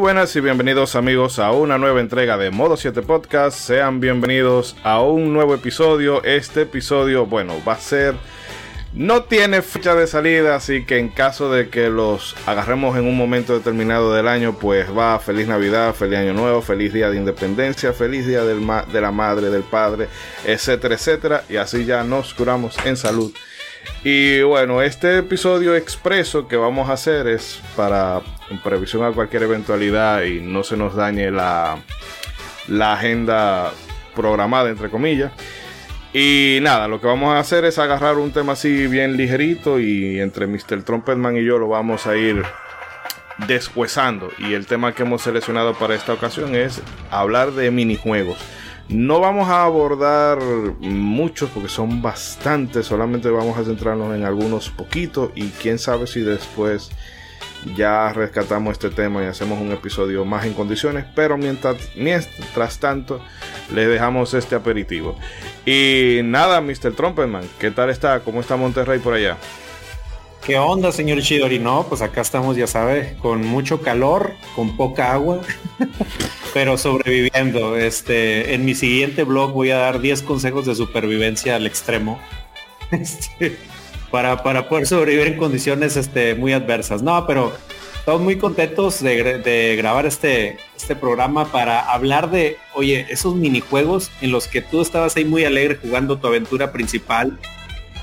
Buenas y bienvenidos amigos a una nueva entrega de Modo 7 Podcast. Sean bienvenidos a un nuevo episodio. Este episodio, bueno, va a ser... No tiene fecha de salida, así que en caso de que los agarremos en un momento determinado del año, pues va feliz Navidad, feliz Año Nuevo, feliz Día de Independencia, feliz Día de la Madre, del Padre, etcétera, etcétera. Y así ya nos curamos en salud. Y bueno, este episodio expreso que vamos a hacer es para en previsión a cualquier eventualidad y no se nos dañe la, la agenda programada, entre comillas. Y nada, lo que vamos a hacer es agarrar un tema así bien ligerito y entre Mr. Trumpetman y yo lo vamos a ir deshuesando. Y el tema que hemos seleccionado para esta ocasión es hablar de minijuegos. No vamos a abordar muchos porque son bastantes, solamente vamos a centrarnos en algunos poquitos y quién sabe si después ya rescatamos este tema y hacemos un episodio más en condiciones, pero mientras, mientras tanto le dejamos este aperitivo. Y nada, Mr. Trumpetman, ¿qué tal está? ¿Cómo está Monterrey por allá? ¿Qué onda, señor Chidori? No, pues acá estamos, ya sabe, con mucho calor, con poca agua, pero sobreviviendo. Este, en mi siguiente blog voy a dar 10 consejos de supervivencia al extremo. Este, para, para poder sobrevivir en condiciones este, muy adversas. No, pero estamos muy contentos de, grabar este, este programa para hablar de, oye, esos minijuegos en los que tú estabas ahí muy alegre jugando tu aventura principal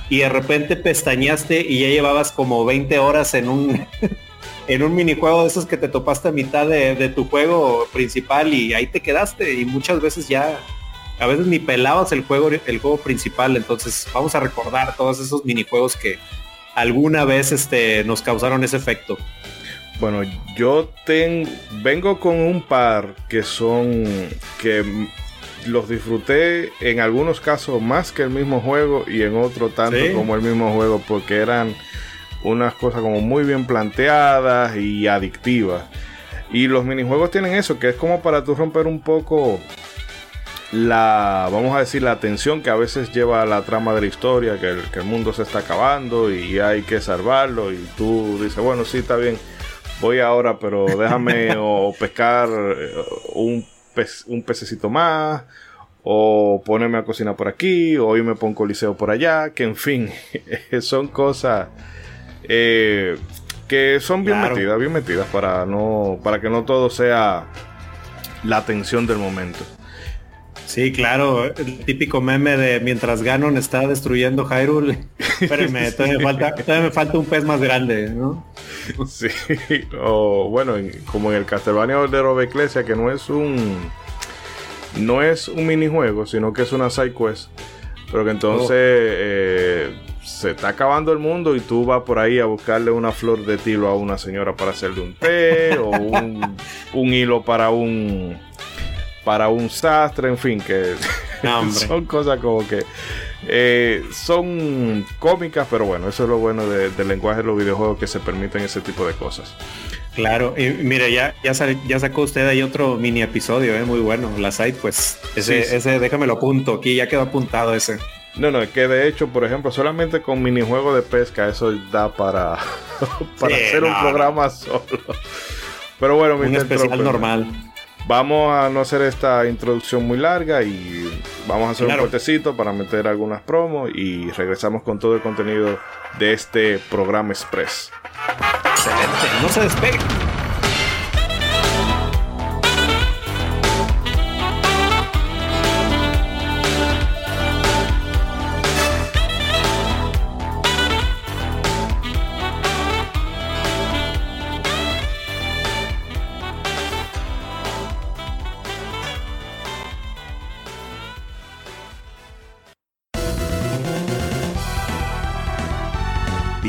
y de repente pestañaste y ya llevabas como 20 horas en un en un minijuego de esos que te topaste a mitad de, de, tu juego principal y ahí te quedaste y muchas veces ya a veces ni pelabas el juego, el juego principal, entonces vamos a recordar todos esos minijuegos que alguna vez este, nos causaron ese efecto. Bueno, yo tengo, vengo con un par que son que los disfruté en algunos casos más que el mismo juego y en otro tanto como el mismo juego porque eran unas cosas como muy bien planteadas y adictivas. Y los minijuegos tienen eso, que es como para tú romper un poco la, vamos a decir, la atención que a veces lleva a la trama de la historia, que el, mundo se está acabando y hay que salvarlo y tú dices, bueno, sí, está bien, voy ahora, pero déjame o pescar eh, un, un pececito más, o ponerme a cocinar por aquí, o irme por un coliseo por allá, que en fin, son cosas eh, que son bien metidas, bien metidas para no, para que no todo sea la atención del momento. Sí, claro, el típico meme de mientras Ganon está destruyendo Hyrule. Espérenme, todavía me falta, todavía me falta un pez más grande, ¿no? Sí, o bueno, como en el Castlevania de Robe Ecclesia, que no es un no es un minijuego, sino que es una side quest. Pero que entonces oh. eh, se está acabando el mundo y tú vas por ahí a buscarle una flor de tilo a una señora para hacerle un té o un hilo para un para un sastre, en fin, que son cosas como que eh, son cómicas, pero bueno, eso es lo bueno del lenguaje de los videojuegos que se permiten ese tipo de cosas. Claro, y mire, ya, ya, ya sacó usted ahí otro mini episodio, ¿eh? muy bueno, la site, pues ese, ese déjame lo apunto aquí, ya quedó apuntado ese. No, no, es que de hecho, por ejemplo, solamente con minijuego de pesca eso da para, para hacer un programa solo. Pero bueno, un especial normal. Vamos a no hacer esta introducción muy larga y vamos a hacer un cortecito para meter algunas promos y regresamos con todo el contenido de este programa Express. Excelente, no se despegue.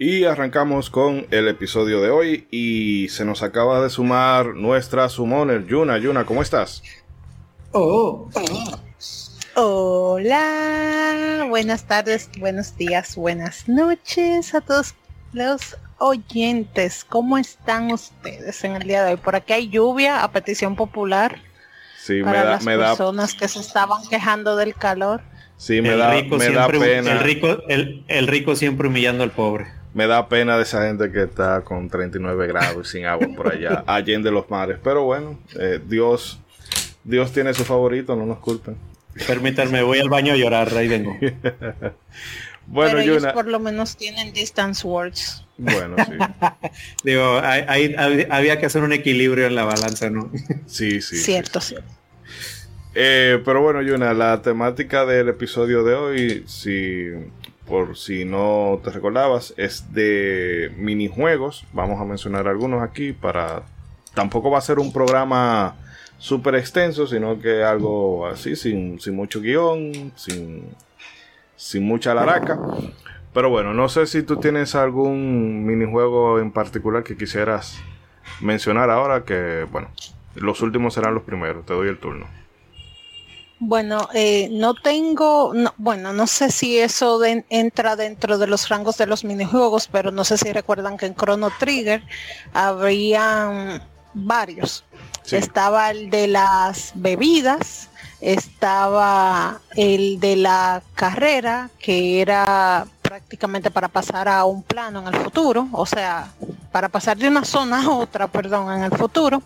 Y arrancamos con el episodio de hoy y se nos acaba de sumar nuestra summoner Yuna. Yuna, ¿cómo estás? Oh. Hola, buenas tardes, buenos días, buenas noches a todos los oyentes. ¿Cómo están ustedes en el día de hoy? Por aquí hay lluvia a petición popular. Sí, para me da, las me da, personas que se estaban quejando del calor. sí, me el, da, rico me da pena. el, rico, el, el rico siempre humillando al pobre. Me da pena de esa gente que está con 39 grados y sin agua por allá, allende los mares. Pero bueno, eh, Dios, Dios tiene su favorito, no nos culpen. Permítanme, voy al baño a llorar, ahí vengo. Bueno, pero ellos Yuna. por lo menos tienen distance words. Bueno, sí. Digo, ahí- ahí había que hacer un equilibrio en la balanza, ¿no? Sí, sí. sí. cierto, cierto. Eh, pero bueno, Yuna, la temática del episodio de hoy, si por si no te recordabas, es de minijuegos. Vamos a mencionar algunos aquí para... Tampoco va a ser un programa súper extenso, sino que algo así, sin, sin mucho guion, sin, sin mucha laraca. Pero bueno, no sé si tú tienes algún minijuego en particular que quisieras mencionar ahora, que bueno, los últimos serán los primeros. Te doy el turno. Bueno, eh, no tengo, no- bueno, no sé si eso de- entra dentro de los rangos de los minijuegos, pero no sé si recuerdan que en Chrono Trigger habrían varios. Sí. Estaba el de las bebidas, estaba el de la carrera, que era prácticamente para pasar a un plano en el futuro, o sea, para pasar de una zona a otra, perdón, en el futuro.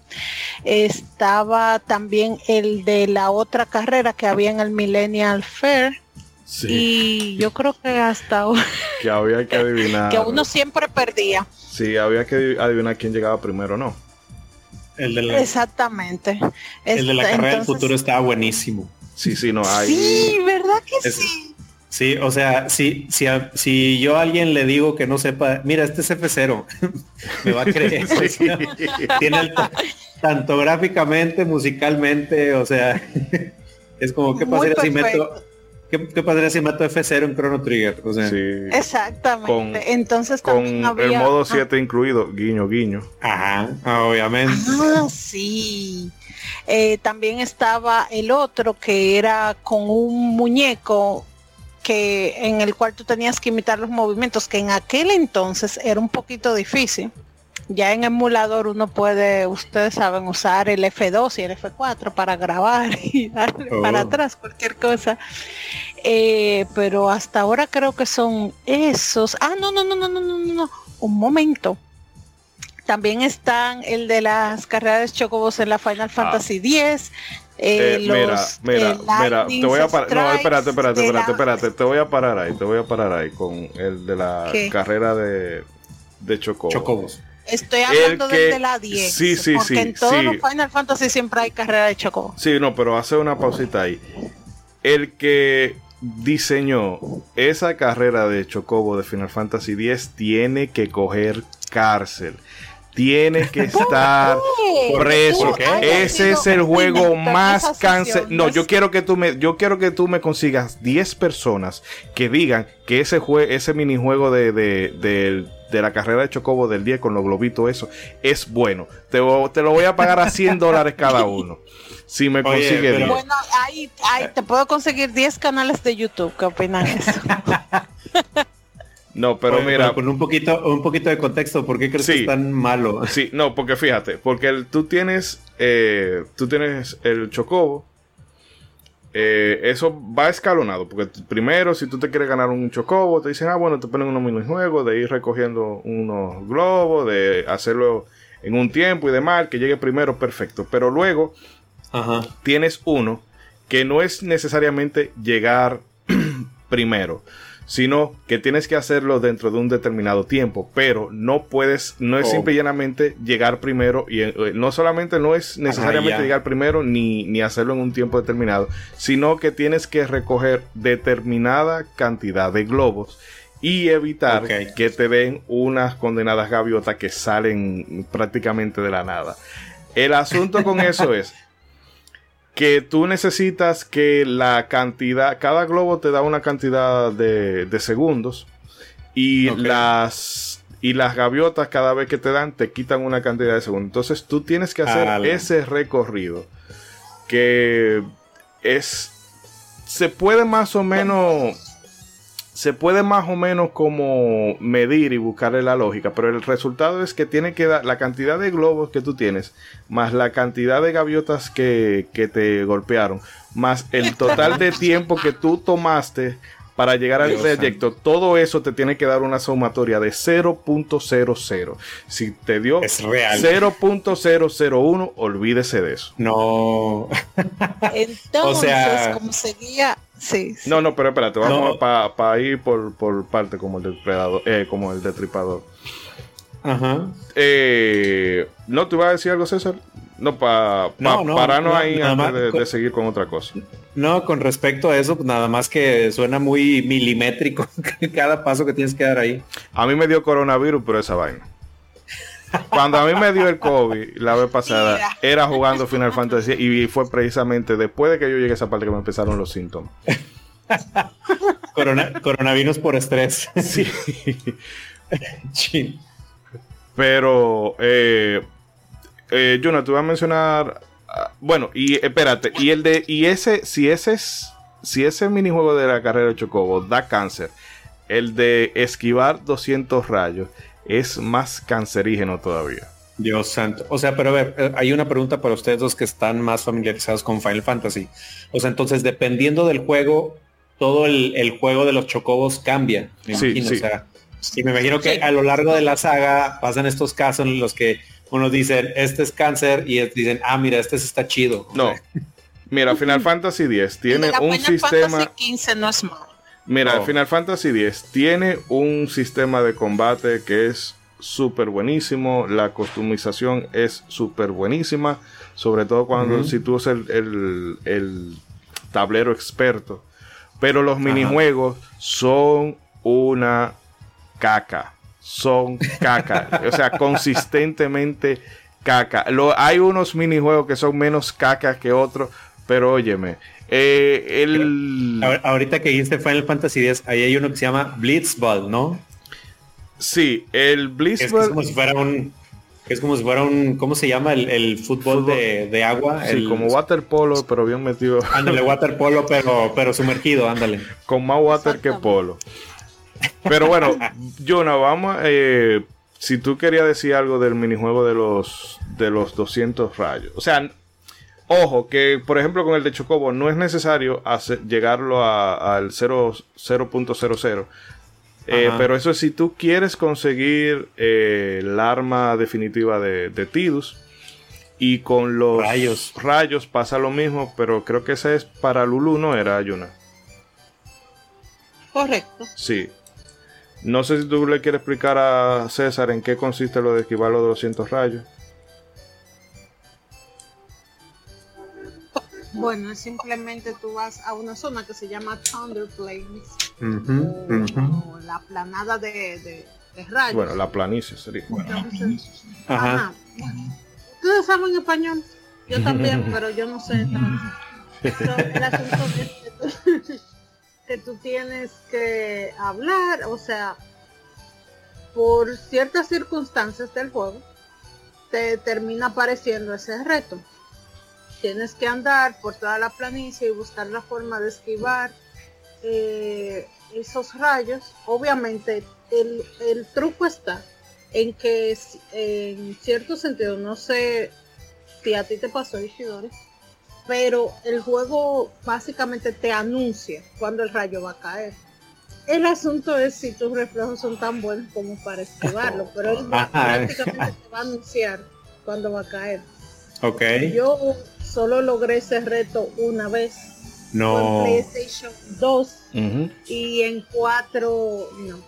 Estaba también el de la otra carrera que había en el Millennial Fair. Sí, Y yo creo que hasta ahora, que había que adivinar. que uno siempre perdía. Sí, había que adivinar quién llegaba primero o no. El de la, Exactamente. el de la Esta- carrera del futuro estaba buenísimo. Sí, sí, no hay. Sí, ¿verdad que Es- sí? Sí, o sea, si, si, a- si yo a alguien le digo que no sepa, mira, este es F0, me va a creer. o sea, tiene el tanto gráficamente, musicalmente, o sea, es como qué pasaría si meto, qué, qué pasaría si meto F0 en Chrono Trigger, o sea, Sí. Exactamente. Con- Entonces Con también el había... modo ah, 7 incluido, guiño, guiño. ajá, obviamente. Ah, sí. Eh, también estaba el otro que era con un muñeco que en el cual tú tenías que imitar los movimientos, que en aquel entonces era un poquito difícil. Ya en emulador uno puede, ustedes saben, usar el F2 y el F4 para grabar y darle para oh. atrás cualquier cosa. Eh, pero hasta ahora creo que son esos. Ah, no, no, no, no, no, no, no. Un momento. También están el de las carreras de chocobos en la Final ah. Fantasy X eh, Eh, mira, los, mira, eh, mira, te voy a parar. No, espérate, espérate, espérate, la- espérate. Te voy a parar ahí, te voy a parar ahí con el de la ¿Qué? carrera de, de Chocobo. Chocobos. Estoy hablando que- del de la 10. sí, sí, porque sí, en todos sí. los Final Fantasy siempre hay carrera de chocobo. Sí, no, pero hace una pausita ahí. El que diseñó esa carrera de Chocobo de Final Fantasy X tiene que coger cárcel. Tiene que estar preso. ¿Por qué? Haya Ese es el juego más cáncer. No, yo quiero que tú me, yo quiero que tú me consigas 10 personas que digan que ese jue ese minijuego de, de, del- de la carrera de Chocobo del 10 con los globitos, eso es bueno. Te, te lo voy a pagar a 100 dólares cada uno. Si me consigue pero... Bueno, ahí, ahí, te puedo conseguir 10 canales de YouTube. ¿Qué opinan eso? No, pero mira. con un poquito, un poquito de contexto, ¿por qué crees que es tan malo? Sí, no, porque fíjate, porque tú tienes. Eh, tú tienes el chocobo. Eh, eso va escalonado. Porque primero, si tú te quieres ganar un chocobo, te dicen, ah, bueno, te ponen unos minijuegos de ir recogiendo unos globos, de hacerlo en un tiempo y demás, que llegue primero, perfecto. Pero luego tienes uno que no es necesariamente llegar primero sino que tienes que hacerlo dentro de un determinado tiempo, pero no puedes, no es oh. simple y llanamente llegar primero y eh, no solamente no es necesariamente llegar primero ni, ni, hacerlo en un tiempo determinado, sino que tienes que recoger determinada cantidad de globos y evitar que te den unas condenadas gaviotas que salen prácticamente de la nada. El asunto con eso es que tú necesitas que la cantidad, cada globo te da una cantidad de, segundos y las y las gaviotas cada vez que te dan te quitan una cantidad de segundos. Entonces tú tienes que hacer ese recorrido que es se puede más o menos se puede más o menos como medir y buscarle la lógica, pero el resultado es que tiene que dar la cantidad de globos que tú tienes, más la cantidad de gaviotas que, te golpearon, más el total de tiempo que tú tomaste para llegar al trayecto, todo eso te tiene que dar una sumatoria de 0.00. Si te dio 0.001, olvídese de eso. No. Entonces, como seguía no, no, pero espérate, vamos para ir por, por parte como el depredador, eh, como el detripador. Ajá. Eh, no, ¿te iba a decir algo, César? No, para no, no, pararnos ahí antes de, seguir con otra cosa. No, con respecto a eso, nada más que suena muy milimétrico cada paso que tienes que dar ahí. A mí me dio coronavirus por esa vaina. Cuando a mí me dio el COVID la vez pasada, era jugando Final Fantasy y fue precisamente después de que yo llegué a esa parte que me empezaron los síntomas. coronavirus por estrés. Sí. Pero, eh, eh, Juna, te voy a mencionar. Ah, bueno, y espérate, y el de. Y ese, si ese es. Si ese minijuego de la carrera de Chocobo da cáncer, el de esquivar 200 rayos es más cancerígeno todavía. Dios santo. O sea, pero a ver, eh, hay una pregunta para ustedes dos que están más familiarizados con Final Fantasy. O sea, entonces, dependiendo del juego, todo el, juego de los chocobos cambia. Me sí, imagino. O sea, y me imagino que a lo largo de la saga pasan estos casos en los que uno dice, este es cáncer, y dicen, ah, mira, este está chido. No. Mira, Final Fantasy X tiene un sistema. Fantasy 15 no es malo. Mira, oh. Final Fantasy X tiene un sistema de combate que es súper buenísimo. La customización es súper buenísima. Sobre todo cuando si tú usas el, tablero experto. Pero los minijuegos son una caca. Son caca. o sea, consistentemente caca. Lo, hay unos minijuegos que son menos caca que otros. Pero óyeme, eh, el... Ahorita que dijiste Final Fantasy X, ahí hay uno que se llama Blitzball, ¿no? Sí, el Blitzball. Es, como si fuera un. Es como si fuera un. ¿Cómo se llama? El, fútbol, De, agua. Sí, como waterpolo, pero bien metido. Ándale, waterpolo, pero, pero sumergido, ándale. Con más water que polo. Pero bueno, Jonah, vamos. Eh, si tú querías decir algo del minijuego de los, de los 200 rayos. O sea, Ojo, que por ejemplo con el de Chocobo no es necesario llegarlo al 0.00. Eh, pero eso es si tú quieres conseguir eh, el arma definitiva de, Tidus. Y con los rayos. rayos pasa lo mismo, pero creo que ese es para Lulu, ¿no? Era Yuna. Correcto. Sí. No sé si tú le quieres explicar a César en qué consiste lo de esquivar los 200 rayos. Bueno, simplemente tú vas a una zona que se llama Thunder Plains, o, la planada de, rayos. Bueno, la planicie sería. ajá. Ustedes saben español, yo también, pero yo no sé. Pero el asunto es que tú, que tú tienes que hablar, o sea, por ciertas circunstancias del juego, te termina apareciendo ese reto. Tienes que andar por toda la planicie y buscar la forma de esquivar eh, esos rayos. Obviamente, el, el truco está en que en cierto sentido, no sé si a ti te pasó, Ishidori, pero el juego básicamente te anuncia cuando el rayo va a caer. El asunto es si tus reflejos son tan buenos como para esquivarlo, pero él prácticamente te va a anunciar cuando va a caer. Ok. Yo solo logré ese reto una vez. No. En PlayStation 2 y en 4 no.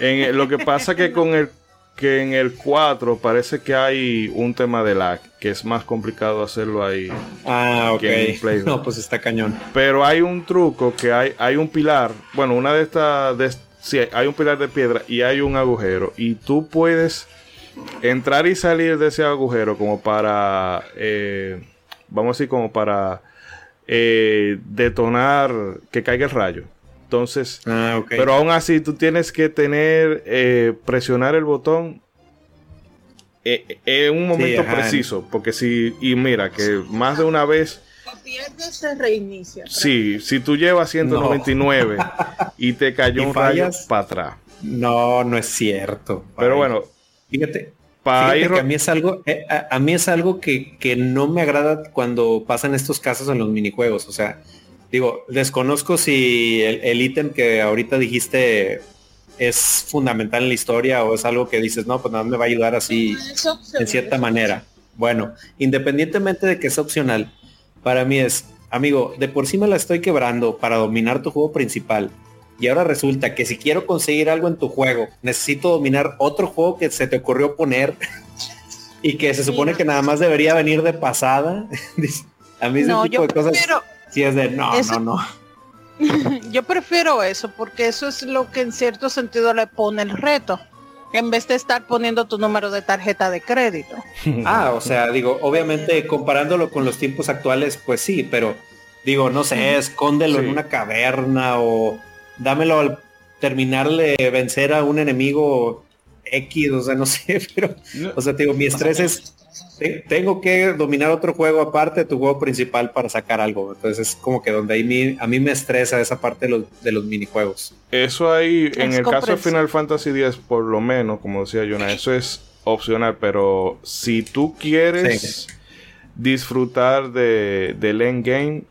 En, lo que pasa que con el que en el 4 parece que hay un tema de lag, que es más complicado hacerlo ahí. Ah, ok. no, pues está cañón. Pero hay un truco que hay, hay un pilar, bueno, una de estas, de, sí, hay un pilar de piedra y hay un agujero y tú puedes entrar y salir de ese agujero como para, eh, vamos a decir, como para eh, detonar que caiga el rayo. Entonces, ah, pero aún así tú tienes que tener, eh, presionar el botón eh, en un momento preciso, porque si, y mira, que más de una vez... se reinicia. Sí, si tú llevas 199 y te cayó un rayo para atrás. No, no es cierto. Pero bueno, fíjate, fíjate que a mí es algo, eh, a, mí es algo que, que no me agrada cuando pasan estos casos en los minijuegos. O sea, Digo, desconozco si el ítem que ahorita dijiste es fundamental en la historia o es algo que dices, no, pues nada me va a ayudar así en cierta manera. Bueno, independientemente de que es opcional, para mí es, amigo, de por sí me la estoy quebrando para dominar tu juego principal. Y ahora resulta que si quiero conseguir algo en tu juego, necesito dominar otro juego que se te ocurrió poner y que se supone que nada más debería venir de pasada. a mí ese tipo de cosas es de no, no, no. Yo prefiero eso porque eso es lo que en cierto sentido le pone el reto. En vez de estar poniendo tu número de tarjeta de crédito. Ah, o sea, digo, obviamente comparándolo con los tiempos actuales, pues sí, pero digo, no sé, escóndelo en una caverna o dámelo al terminarle vencer a un enemigo X, o sea, no sé, pero, o sea, digo, mi estrés es tengo que dominar otro juego aparte de tu juego principal para sacar algo. Entonces es como que donde ahí a mí me estresa esa parte de los, minijuegos. Eso ahí, en el caso de Final Fantasy X, por lo menos, como decía Jonah, eso es opcional, pero si tú quieres disfrutar de, del endgame,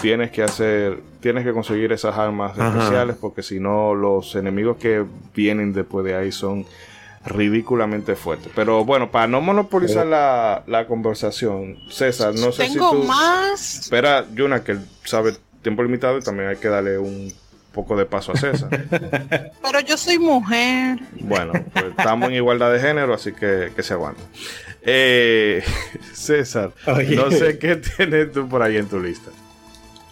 tienes que hacer, tienes que conseguir esas armas especiales, porque si no, los enemigos que vienen después de ahí son ridículamente fuerte. Pero bueno, para no monopolizar la, la conversación, César, no sé si tú... más. Espera, Yuna, que sabe tiempo limitado y también hay que darle un poco de paso a César. Pero yo soy mujer. Bueno, pues estamos en igualdad de género, así que, que se aguanta. Eh, César, no sé qué tienes tú por ahí en tu lista.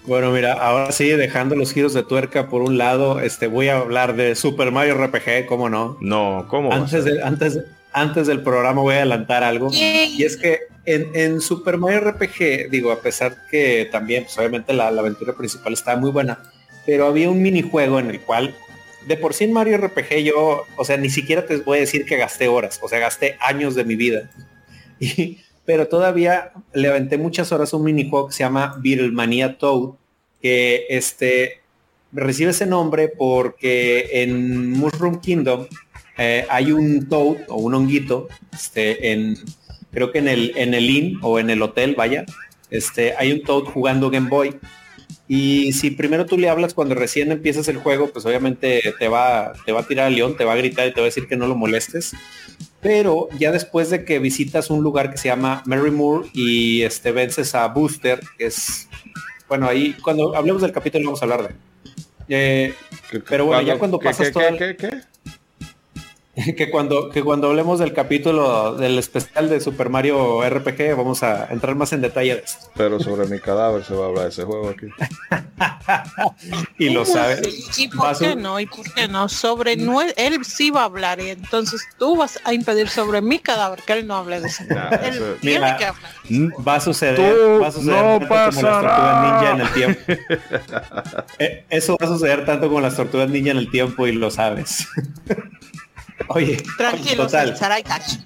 Bueno, mira, ahora sí, dejando los giros de tuerca por un lado, este, voy a hablar de Super Mario RPG, ¿cómo no? No, ¿cómo? Antes, de, antes, antes del programa voy a adelantar algo. Y es que en, Super Mario RPG, digo, a pesar que también, pues obviamente la, aventura principal estaba muy buena, pero había un minijuego en el cual, de por sí en Mario RPG yo, o sea, ni siquiera te voy a decir que gasté horas, o sea, gasté años de mi vida. Y, pero todavía le aventé muchas horas un minijuego que se llama Beatlemania Toad, que este, recibe ese nombre porque en Mushroom Kingdom eh, hay un Toad o un honguito, este, en, creo que en el, en el inn o en el hotel, vaya, este, hay un Toad jugando Game Boy. Y si primero tú le hablas cuando recién empiezas el juego, pues obviamente te va, te va a tirar al león, te va a gritar y te va a decir que no lo molestes. Pero ya después de que visitas un lugar que se llama Mary Moore y este vences a Booster, que es bueno ahí cuando hablemos del capítulo vamos a hablar de eh, pero bueno, ya cuando pasas todo que cuando, que cuando hablemos del capítulo del especial de Super Mario RPG vamos a entrar más en detalle de esto. Pero sobre mi cadáver se va a hablar de ese juego aquí. y lo sabe. ¿Y por qué no? ¿Y por qué no? Sobre él sí va a hablar y entonces tú vas a impedir sobre mi cadáver que él no hable de ese. él tiene que hablar. Va a suceder, va a suceder no tanto como las tortugas ninja en el tiempo. Eh, eso va a suceder tanto como las tortugas ninja en el tiempo y lo sabes. Oye, Tranquilo, total. Sarai Catch.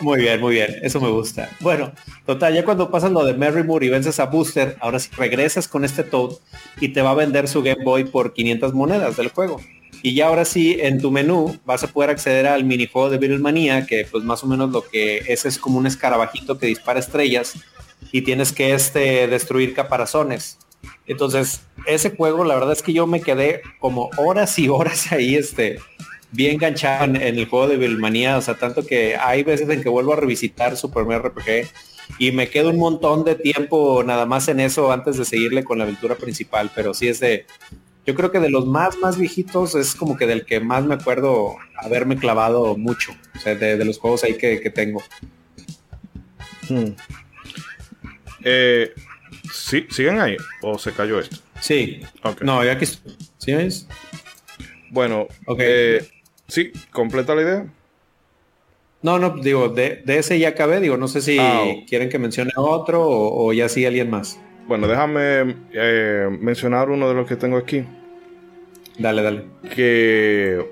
Muy bien, muy bien. Eso me gusta. Bueno, total, ya cuando pasas lo de Mary Moore y vences a Booster, ahora sí regresas con este Toad y te va a vender su Game Boy por 500 monedas del juego. Y ya ahora sí, en tu menú vas a poder acceder al minijuego de Beatlemania, que pues más o menos lo que es es como un escarabajito que dispara estrellas y tienes que este, destruir caparazones. Entonces, ese juego, la verdad es que yo me quedé como horas y horas ahí, este, bien enganchado en, en el juego de Beatlemania, o sea, tanto que hay veces en que vuelvo a revisitar Super Mario RPG y me quedo un montón de tiempo nada más en eso antes de seguirle con la aventura principal, pero sí es de, yo creo que de los más, más viejitos es como que del que más me acuerdo haberme clavado mucho, o sea, de, de los juegos ahí que, que tengo. Hmm. Eh, ¿sí, ¿Siguen ahí o se cayó esto? Sí, Ok. no, ya aquí estoy. ¿Sí ves? Bueno, Ok. eh, sí, completa la idea. No, no, digo, de, de ese ya acabé, digo, no sé si Ah, oh. quieren que mencione otro o, o ya sigue alguien más. Bueno, déjame eh, mencionar uno de los que tengo aquí. Dale, dale. Que,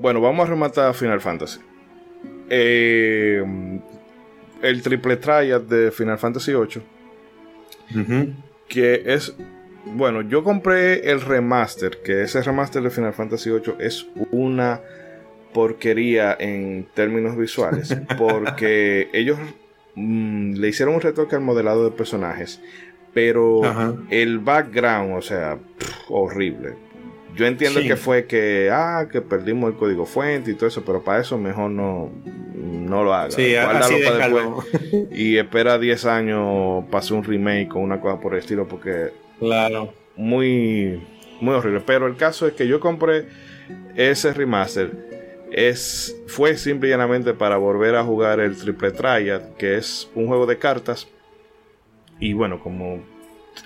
bueno, vamos a rematar Final Fantasy. Eh, el triple triad de Final Fantasy VIII, que es, bueno, yo compré el remaster, que ese remaster de Final Fantasy VIII es una porquería en términos visuales, porque ellos mm, le hicieron un retoque al modelado de personajes, pero Ajá. el background, o sea, pff, horrible. Yo entiendo Sí. que fue que, ah, que perdimos el código fuente y todo eso, pero para eso mejor no, no lo haga. Sí, así para después y espera 10 años para hacer un remake o una cosa por el estilo, porque Claro. muy, muy horrible. Pero el caso es que yo compré ese remaster. Es, fue simple y llanamente para volver a jugar el Triple Triad, que es un juego de cartas. Y bueno, como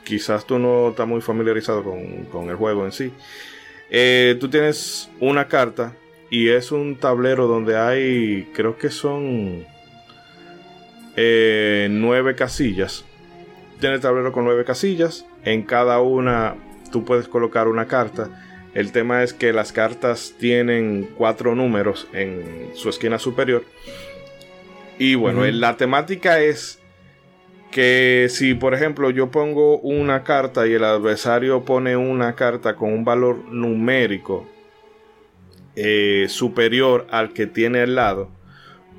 quizás tú no estás muy familiarizado con, con el juego en sí, eh, tú tienes una carta y es un tablero donde hay, creo que son eh, nueve casillas. Tiene el tablero con nueve casillas. En cada una tú puedes colocar una carta. El tema es que las cartas tienen cuatro números en su esquina superior. Y bueno, la temática es que si por ejemplo yo pongo una carta y el adversario pone una carta con un valor numérico eh, superior al que tiene al lado,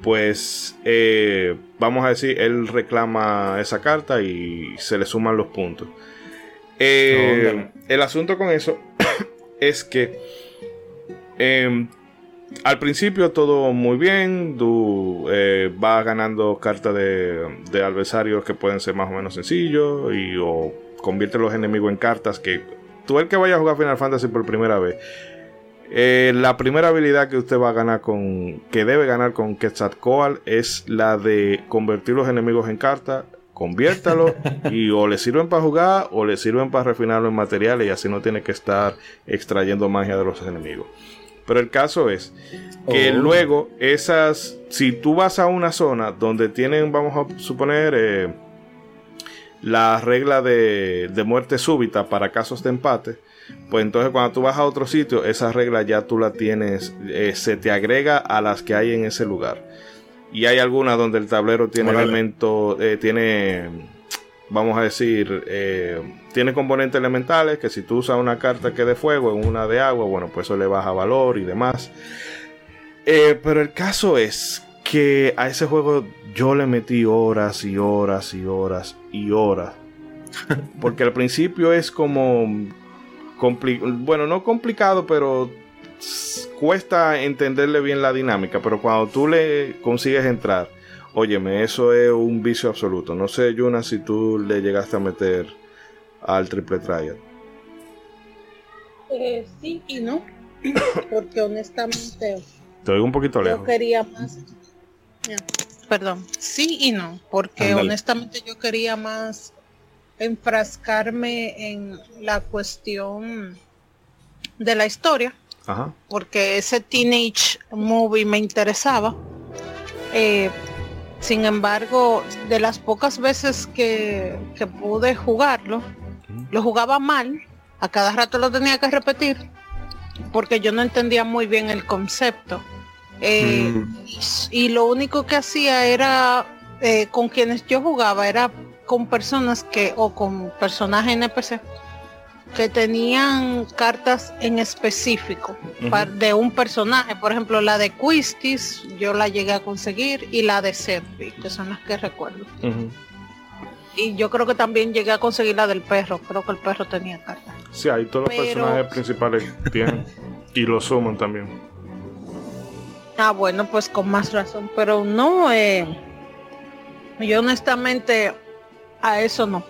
pues eh, vamos a decir, él reclama esa carta y se le suman los puntos. Eh, el asunto con eso es que em, al principio todo muy bien, tú eh, vas ganando cartas de, de adversarios que pueden ser más o menos sencillos y o convierte los enemigos en cartas que tú el que vaya a jugar Final Fantasy por primera vez eh, la primera habilidad que usted va a ganar con. que debe ganar con Quetzalcoatl es la de convertir los enemigos en cartas. Conviértalo y o le sirven para jugar o le sirven para refinarlo en materiales y así no tiene que estar extrayendo magia de los enemigos. Pero el caso es que Oh. luego esas. Si tú vas a una zona donde tienen, vamos a suponer, eh, la regla de, de muerte súbita para casos de empate, pues entonces cuando tú vas a otro sitio, esa regla ya tú la tienes, eh, se te agrega a las que hay en ese lugar. Y hay algunas donde el tablero tiene elementos, eh, tiene, vamos a decir, eh, tiene componentes elementales que si tú usas una carta que de fuego en una de agua, bueno, pues eso le baja valor y demás. Eh, pero el caso es que a ese juego yo le metí horas y horas y horas y horas. Porque al principio es como bueno, no complicado, pero cuesta entenderle bien la dinámica, pero cuando tú le consigues entrar, óyeme, eso es un vicio absoluto. No sé, Yuna, si tú le llegaste a meter al triple triad. Eh, sí y no, porque honestamente Te oigo un poquito yo lejos. quería más. Perdón, sí y no, porque honestamente yo quería más enfrascarme en la cuestión de la historia, Ajá. porque ese teenage movie me interesaba. Eh, sin embargo, de las pocas veces que, que pude jugarlo, lo jugaba mal, a cada rato lo tenía que repetir, porque yo no entendía muy bien el concepto. Eh, Mm. y, y lo único que hacía era, eh, con quienes yo jugaba, era con personas que, o con personajes NPC, que tenían cartas en específico de un personaje. Por ejemplo, la de Quistis, yo la llegué a conseguir, y la de Seppi, que son las que recuerdo. Y yo creo que también llegué a conseguir la del perro, creo que el perro tenía cartas. Sí, ahí todos los personajes principales tienen. y los suman también. Ah, bueno, pues con más razón, pero no, eh, yo honestamente a eso no,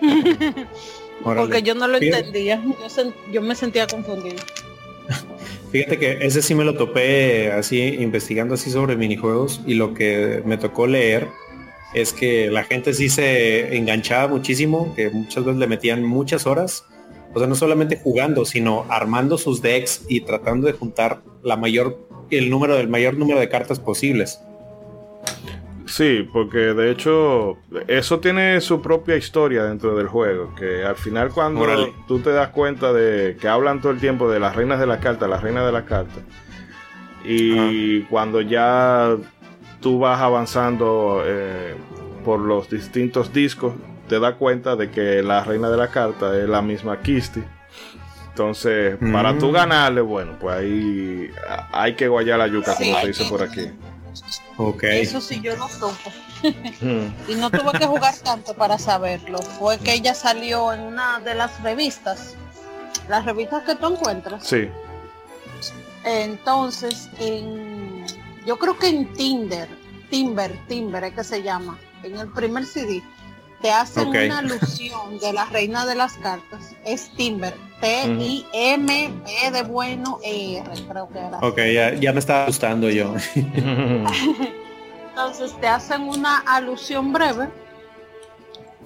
Órale. porque yo no lo Fíjate- entendía, yo me sentía confundido. Fíjate que ese sí me lo topé así investigando así sobre minijuegos y lo que me tocó leer es que la gente sí se enganchaba muchísimo, que muchas veces le metían muchas horas, o sea, no solamente jugando, sino armando sus decks y tratando de juntar la mayor el número del mayor número de cartas posibles. Sí, porque de hecho eso tiene su propia historia dentro del juego, que al final cuando tú te das cuenta de que hablan todo el tiempo de las reinas de la carta, las reinas de la carta, y cuando ya tú vas avanzando eh, por los distintos discos, te das cuenta de que la reina de la carta es la misma Kisti. Entonces, para Mm. tú ganarle, bueno, pues ahí hay que guayar la yuca, Sí, como se dice por aquí. Ok. Eso sí yo no. Hmm. Y no tuve que jugar tanto para saberlo. Fue que ella salió en una de las revistas. Las revistas que tú encuentras. Sí. Entonces, en, yo creo que en Tinder, Timber, Timber es que se llama, en el primer CD, te hacen una alusión de la reina de las cartas. Es Timber, T-I-M-B de bueno, E-R, creo que era. Ok, ya, ya me estaba gustando yo. Entonces te hacen una alusión breve,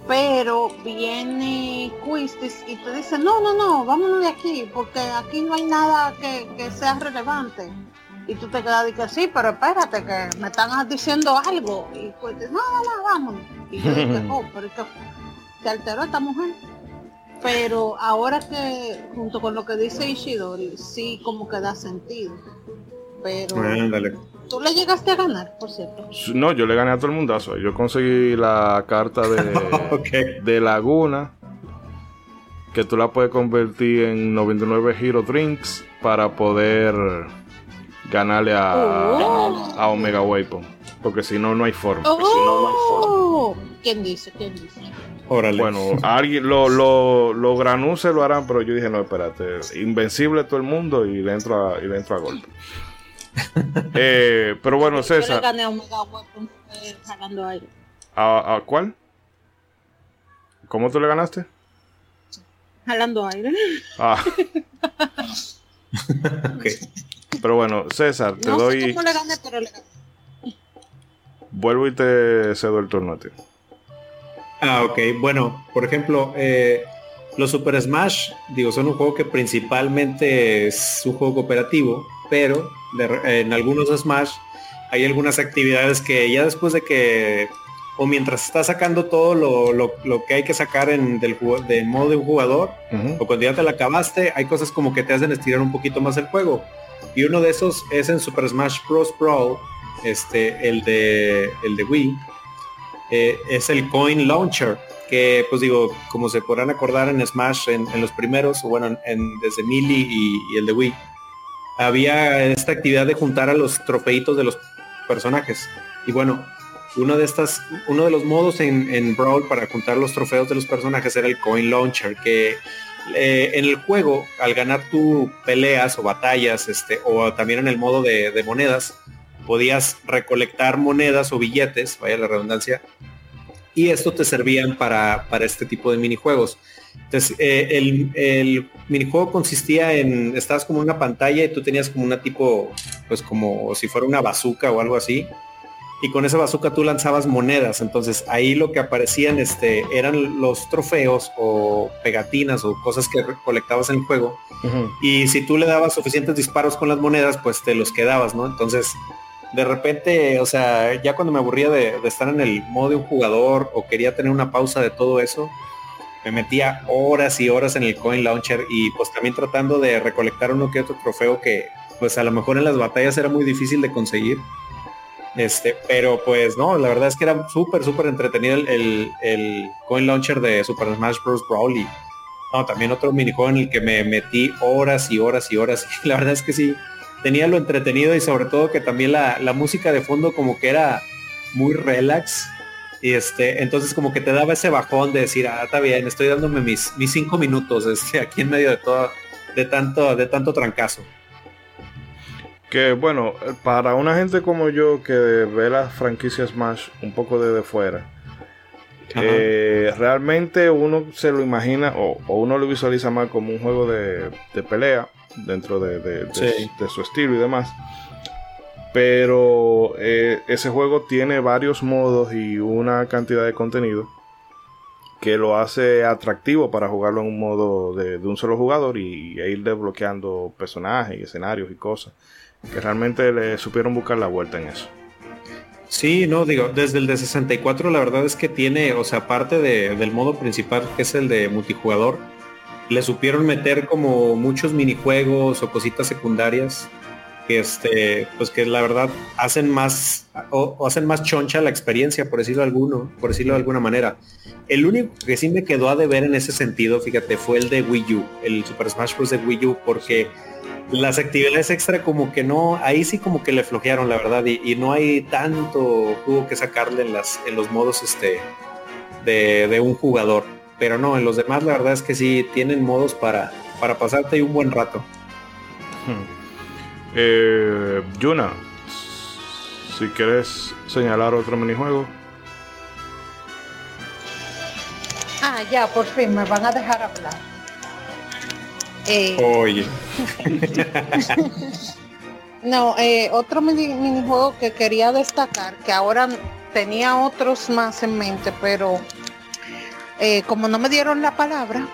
pero viene Quistis y te dice, no, no, no, vámonos de aquí, porque aquí no hay nada que, que sea relevante. Y tú te quedas y que sí, pero espérate, que me están diciendo algo. Y pues, no, no, no, vámonos. Y yo dije, oh, pero es que se alteró esta mujer. Pero ahora que, junto con lo que dice Ishidori, sí como que da sentido. Pero Ándale. tú le llegaste a ganar, por cierto. No, yo le gané a todo el mundazo. Yo conseguí la carta de, de Laguna, que tú la puedes convertir en 99 Hero Drinks para poder ganarle a, Oh. a Omega Weapon. Porque si no, no hay forma. Si no, no hay forma. Oh, ¿Quién dice? ¿Quién dice? Órale. Bueno, alguien, lo, lo, los granuses lo harán, pero yo dije, no, espérate, invencible todo el mundo y le entro a, y le entro a golpe. Eh, pero bueno, Yo le César, gané a Omega Weapon eh, jalando aire. ¿a, a cuál? ¿Cómo tú le ganaste? Jalando aire. Ah, Ok. Pero bueno, César, te No sé doy, cómo le gané, pero le gané. vuelvo y te cedo el turno a ti. Ah, ok. Bueno, por ejemplo, eh, los Super Smash, digo, son un juego que principalmente es un juego cooperativo, pero de en algunos Smash hay algunas actividades que ya después de que, o mientras estás sacando todo lo, lo- lo que hay que sacar en del, del modo de un jugador, o cuando ya te la acabaste, hay cosas como que te hacen estirar un poquito más el juego. Y uno de esos es en Super Smash Bros. Brawl, este, el de, el de Wii, eh, es el Coin Launcher, que pues digo, como se podrán acordar en Smash, en, los primeros, bueno, en, desde Melee y, y el de Wii, había esta actividad de juntar a los trofeitos de los personajes. Y bueno, uno de estas, uno de los modos en, en Brawl para juntar los trofeos de los personajes era el Coin Launcher, que eh, en el juego, al ganar tu peleas o batallas, este, o también en el modo de, monedas, podías recolectar monedas o billetes, vaya la redundancia, y esto te servían para, para este tipo de minijuegos. Entonces, eh, el, el minijuego consistía en, estabas como una pantalla y tú tenías como una tipo, pues como si fuera una bazooka o algo así, y con esa bazooka tú lanzabas monedas. Entonces ahí lo que aparecían este, eran los trofeos o pegatinas o cosas que recolectabas en el juego. Y si tú le dabas suficientes disparos con las monedas, pues te los quedabas, ¿no? Entonces, de repente, o sea, ya cuando me aburría de, de estar en el modo de un jugador o quería tener una pausa de todo eso, me metía horas y horas en el coin launcher y pues también tratando de recolectar uno que otro trofeo que, pues a lo mejor en las batallas era muy difícil de conseguir. Este, pero pues no, la verdad es que era súper, súper entretenido el, el, coin launcher de Super Smash Bros. Brawl y no, también otro minijuego en el que me metí horas y horas y horas. Y la verdad es que sí, tenía lo entretenido y sobre todo que también la, la música de fondo como que era muy relax. Y este, entonces como que te daba ese bajón de decir, ah, está bien, estoy dándome mis, mis cinco minutos este, aquí en medio de todo, de tanto, de tanto trancazo que bueno, para una gente como yo que ve la franquicia Smash un poco desde fuera, eh, realmente uno se lo imagina o, uno lo visualiza más como un juego de, pelea dentro de, su estilo y demás. Pero eh, ese juego tiene varios modos y una cantidad de contenido que lo hace atractivo para jugarlo en un modo de, un solo jugador y, ir desbloqueando personajes y escenarios y cosas que realmente le supieron buscar la vuelta en eso. Sí, no, digo, desde el de 64 la verdad es que tiene, o sea, aparte del modo principal, que es el de multijugador, le supieron meter como muchos minijuegos o cositas secundarias que este, pues que la verdad hacen más o, hacen más choncha la experiencia, por decirlo alguno, por decirlo de alguna manera. El único que sí me quedó a deber en ese sentido, fíjate, fue el de Wii U, el Super Smash Bros. de Wii U, porque las actividades extra como que no, ahí sí como que le flojearon la verdad y, no hay tanto jugo que sacarle en, las, en los modos este de, un jugador. Pero no, en los demás la verdad es que sí tienen modos para, para pasarte un buen rato. Hmm. Eh, Yuna, si quieres señalar otro minijuego. Ah, ya, por fin me van a dejar hablar. Eh, Oye. no, eh, otro minijuego que quería destacar, que ahora tenía otros más en mente, pero eh, como no me dieron la palabra,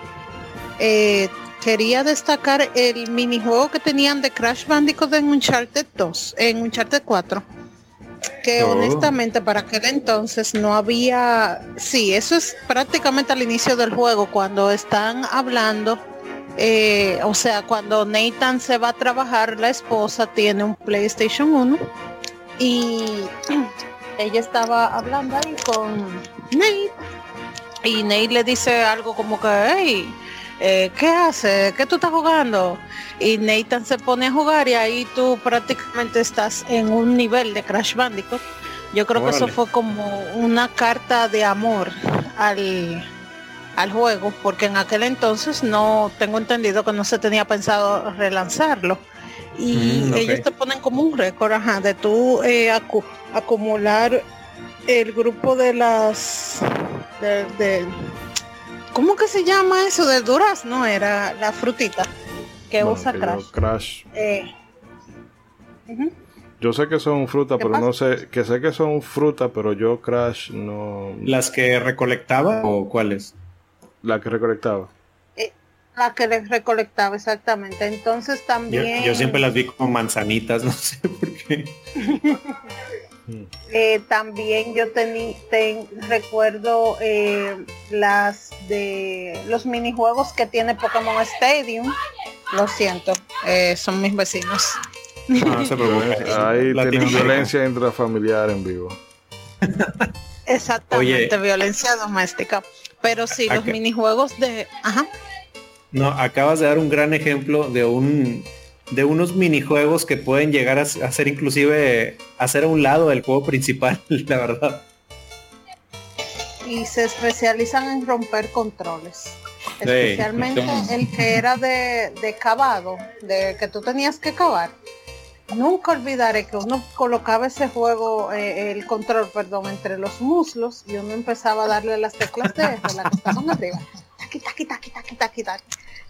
quería destacar el minijuego que tenían de Crash Bandicoot en Uncharted 2, en Uncharted 4 que oh. honestamente para aquel entonces no había, sí, eso es prácticamente al inicio del juego, cuando están hablando eh, o sea, cuando Nathan se va a trabajar, la esposa tiene un PlayStation 1 y ella estaba hablando ahí con Nate y Nate le dice algo como que, hey, eh, ¿qué hace? ¿Qué tú estás jugando? Y Nathan se pone a jugar y ahí tú prácticamente estás en un nivel de Crash Bandicoot. Yo creo que eso fue como una carta de amor al, al juego, porque en aquel entonces no tengo entendido que no se tenía pensado relanzarlo. Y mm, ellos te ponen como un récord, ajá, de tú eh, acumular el grupo de las de, ¿cómo que se llama eso? De duras, no era la frutita que usa Crash. Crash. Eh, yo sé que son fruta, pero no sé, que sé que son fruta, pero yo Crash no. ¿Las que recolectaba o cuáles? La que recolectaba. Eh, la que recolectaba, exactamente. Entonces también... Yo, siempre las vi como manzanitas, no sé por qué. Eh, también yo tení, recuerdo eh, las de los minijuegos que tiene Pokémon Stadium. Lo siento, son mis vecinos. No, se Ahí tienen violencia intrafamiliar en vivo. Exactamente, violencia doméstica. Pero sí, los minijuegos de... Ajá. No, acabas de dar un gran ejemplo de un de unos minijuegos que pueden llegar a, ser inclusive hacer a un lado del juego principal, la verdad. Y se especializan en romper controles. Especialmente el que era de, de cavado, de que tú tenías que cavar nunca olvidaré que uno colocaba ese juego, eh, el control, perdón, entre los muslos y uno empezaba a darle las teclas de eso, la que estaban arriba.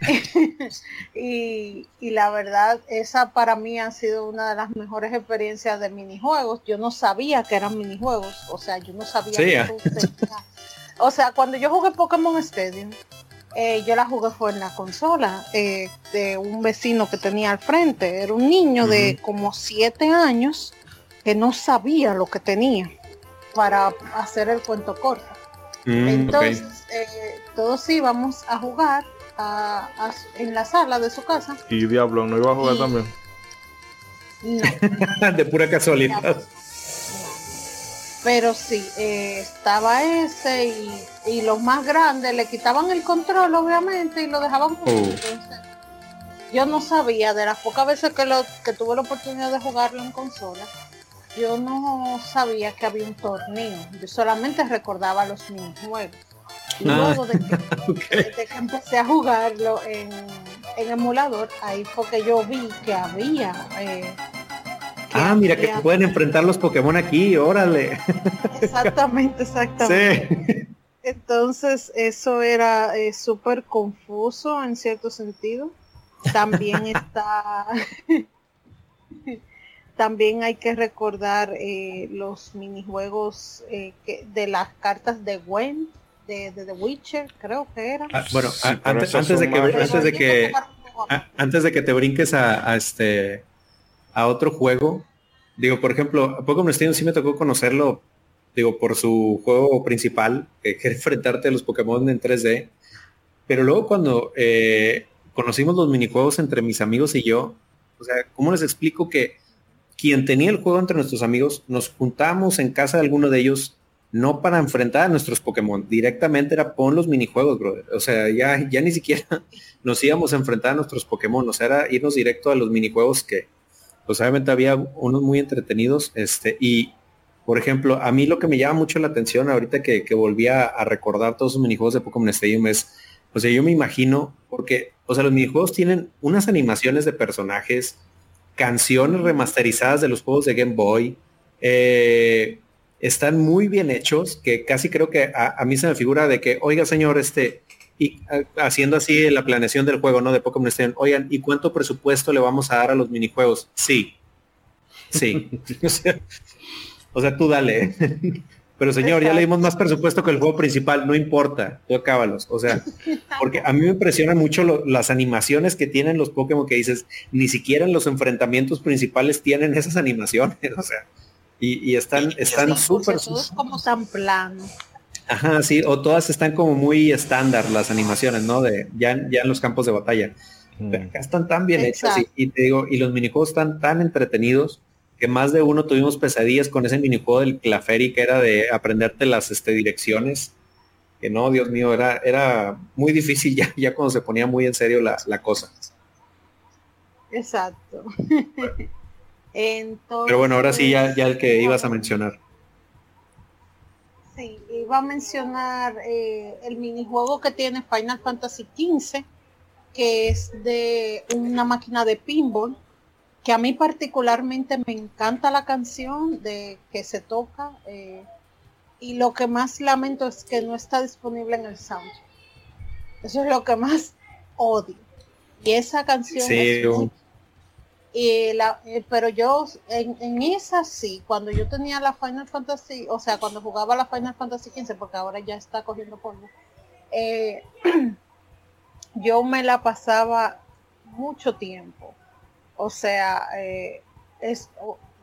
y, y la verdad, esa para mí ha sido una de las mejores experiencias de minijuegos. Yo no sabía que eran minijuegos, o sea, yo no sabía que O sea, cuando yo jugué Pokémon Stadium, eh, yo la jugué fue en la consola eh, de un vecino que tenía al frente. Era un niño de como siete años que no sabía lo que tenía para hacer el cuento corto. Mm, Entonces, eh, todos íbamos a jugar en la sala de su casa. ¿Y Diablo no iba a jugar también? de pura casualidad. Pero sí, eh, estaba ese y, los más grandes le quitaban el control, obviamente, y lo dejaban oh. yo no sabía, de las pocas veces que, lo, que tuve la oportunidad de jugarlo en consola, yo no sabía que había un torneo. Yo solamente recordaba los minijuegos. Y ah. luego de que, empecé a jugarlo en, emulador, ahí fue que yo vi que había... Eh, ah, mira, que pueden enfrentar los Pokémon aquí, órale. Exactamente, exactamente. Entonces, eso era eh, súper confuso en cierto sentido. También está... También hay que recordar eh, los minijuegos de las cartas de Gwen, de, The Witcher, creo que era. Ah, bueno, antes, de que, antes de que antes de que te brinques a, este a otro juego, digo, por ejemplo, Pokémon Stadium sí me tocó conocerlo, digo, por su juego principal, que es enfrentarte a los Pokémon en 3D. Pero luego cuando eh, conocimos los minijuegos entre mis amigos y yo, o sea, ¿cómo les explico que quien tenía el juego entre nuestros amigos, nos juntamos en casa de alguno de ellos no para enfrentar a nuestros Pokémon, directamente era pon los minijuegos, brother. O sea, ya, ya ni siquiera nos íbamos a enfrentar a nuestros Pokémon, o sea, era irnos directo a los minijuegos que, pues obviamente había unos muy entretenidos, este, y por ejemplo, a mí lo que me llama mucho la atención ahorita que, que volví a, recordar todos los minijuegos de Pokémon Stadium es, o sea, yo me imagino, porque, o sea, los minijuegos tienen unas animaciones de personajes, canciones remasterizadas de los juegos de Game Boy, eh, están muy bien hechos, que casi creo que a, mí se me figura de que, oiga señor, este, y haciendo así la planeación del juego, ¿no? De Pokémon Stadium, oigan, ¿y cuánto presupuesto le vamos a dar a los minijuegos? Sí, sí. o, sea, tú dale. Pero señor, ya le dimos más presupuesto que el juego principal, no importa, tú acábalos. O sea, porque a mí me impresionan mucho las animaciones que tienen los Pokémon que dices, ni siquiera en los enfrentamientos principales tienen esas animaciones. O sea, y, están están súper como tan plano ajá sí o todas están como muy estándar las animaciones no de ya, ya en los campos de batalla. Pero acá están tan bien hechas y, te digo y los minijuegos están tan entretenidos que más de uno tuvimos pesadillas con ese minijuego del Claferi que era de aprenderte las este, direcciones que no Dios mío era era muy difícil ya ya cuando se ponía muy en serio la, la cosa. Exacto Pero bueno, ahora sí ya, ya el que ibas a mencionar. Sí, iba a mencionar eh, el minijuego que tiene Final Fantasy XV, que es de una máquina de pinball, que a mí particularmente me encanta la canción de que se toca, eh, y lo que más lamento es que no está disponible en el soundtrack. Eso es lo que más odio. Y esa canción es y la, eh, pero yo en, en, esa sí, cuando yo tenía la Final Fantasy, o sea, cuando jugaba la Final Fantasy 15, porque ahora ya está cogiendo polvo, eh, yo me la pasaba mucho tiempo. O sea, eh, es,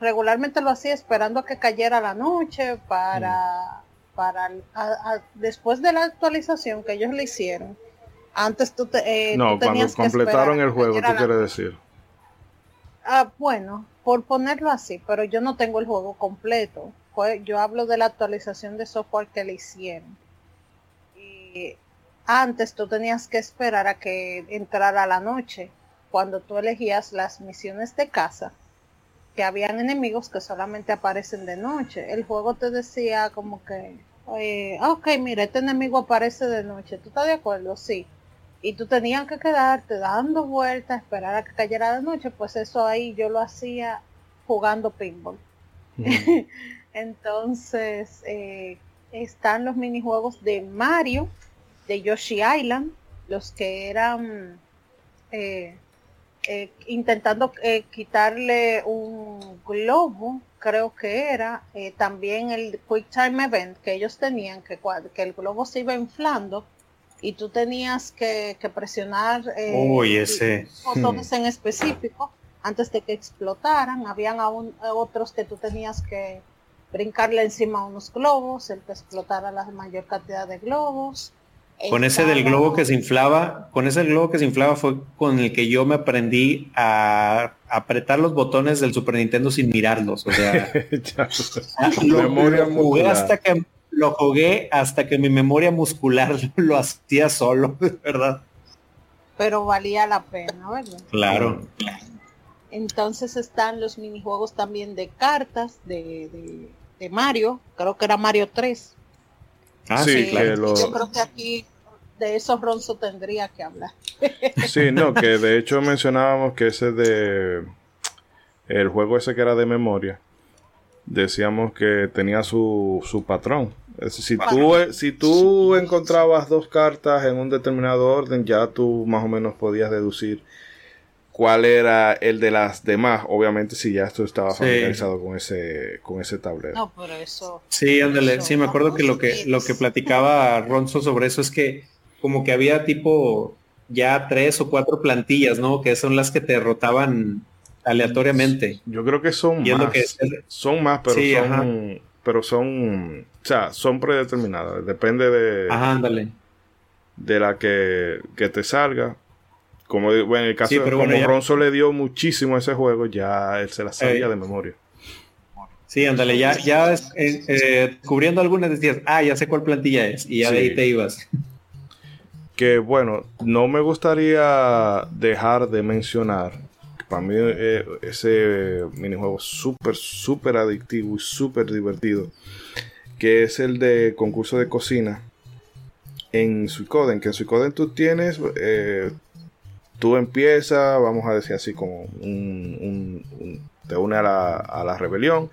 regularmente lo hacía esperando a que cayera la noche para, mm. para después de la actualización que ellos le hicieron. Antes tú, te, no, cuando completaron el juego, tú quieres decir. Ah, bueno, por ponerlo así, pero yo no tengo el juego completo. Yo hablo de la actualización de software que le hicieron. Y antes tú tenías que esperar a que entrara la noche, cuando tú elegías las misiones de casa, que habían enemigos que solamente aparecen de noche. El juego te decía como que, eh, ok, mira, este enemigo aparece de noche. ¿Tú estás de acuerdo? Sí y tú tenías que quedarte dando vueltas, esperar a que cayera la noche, pues eso ahí yo lo hacía jugando pinball. Entonces, eh, están los minijuegos de Mario, de Yoshi Island, los que eran eh, eh, intentando quitarle un globo, creo que era, también el Quick Time Event que ellos tenían, que, que el globo se iba inflando y tú tenías que, presionar eh, ese. botones en específico antes de que explotaran. Habían aún otros que tú tenías que brincarle encima a unos globos, el que explotara la mayor cantidad de globos. Con ese del globo que se inflaba, con ese globo que se inflaba fue con el que yo me aprendí a apretar los botones del Super Nintendo sin mirarlos. O sea, lo, jugué hasta que lo jugué hasta que mi memoria muscular lo hacía solo, ¿verdad? Pero valía la pena, ¿verdad? Claro. Entonces están los minijuegos también de cartas de, de Mario, creo que era Mario 3 Ah, sí, claro. Yo creo que aquí de esos Ronzo tendría que hablar. sí, no, que de hecho mencionábamos que ese de el juego ese que era de memoria, decíamos que tenía su, su patrón. si, tú, si tú encontrabas dos cartas en un determinado orden, ya tú más o menos podías deducir cuál era el de las demás, obviamente si ya esto estaba familiarizado con ese con ese tablero. No, por eso. Sí, ándale, sí, me acuerdo que lo que lo que platicaba Ronzo sobre eso es que como que había tipo ya tres o cuatro plantillas, ¿no? Que son las que te rotaban aleatoriamente. Yo creo que son más. son más, pero son pero son o sea, son predeterminadas, depende de Ajá, ándale. de la que, que te salga como bueno, en el caso de como Ronzo le dio muchísimo a ese juego, ya él se la sabía de memoria. Sí, ándale, ya, ya eh, eh, cubriendo algunas decías, ah, ya sé cuál plantilla es, y ya de ahí te ibas. Que bueno, no me gustaría dejar de mencionar, para mí eh, ese minijuego súper, súper adictivo y súper divertido, que es el de concurso de cocina en Suicoden, que en Suicoden tú tienes tú empiezas, vamos a decir así, como un, te une a la, a la rebelión,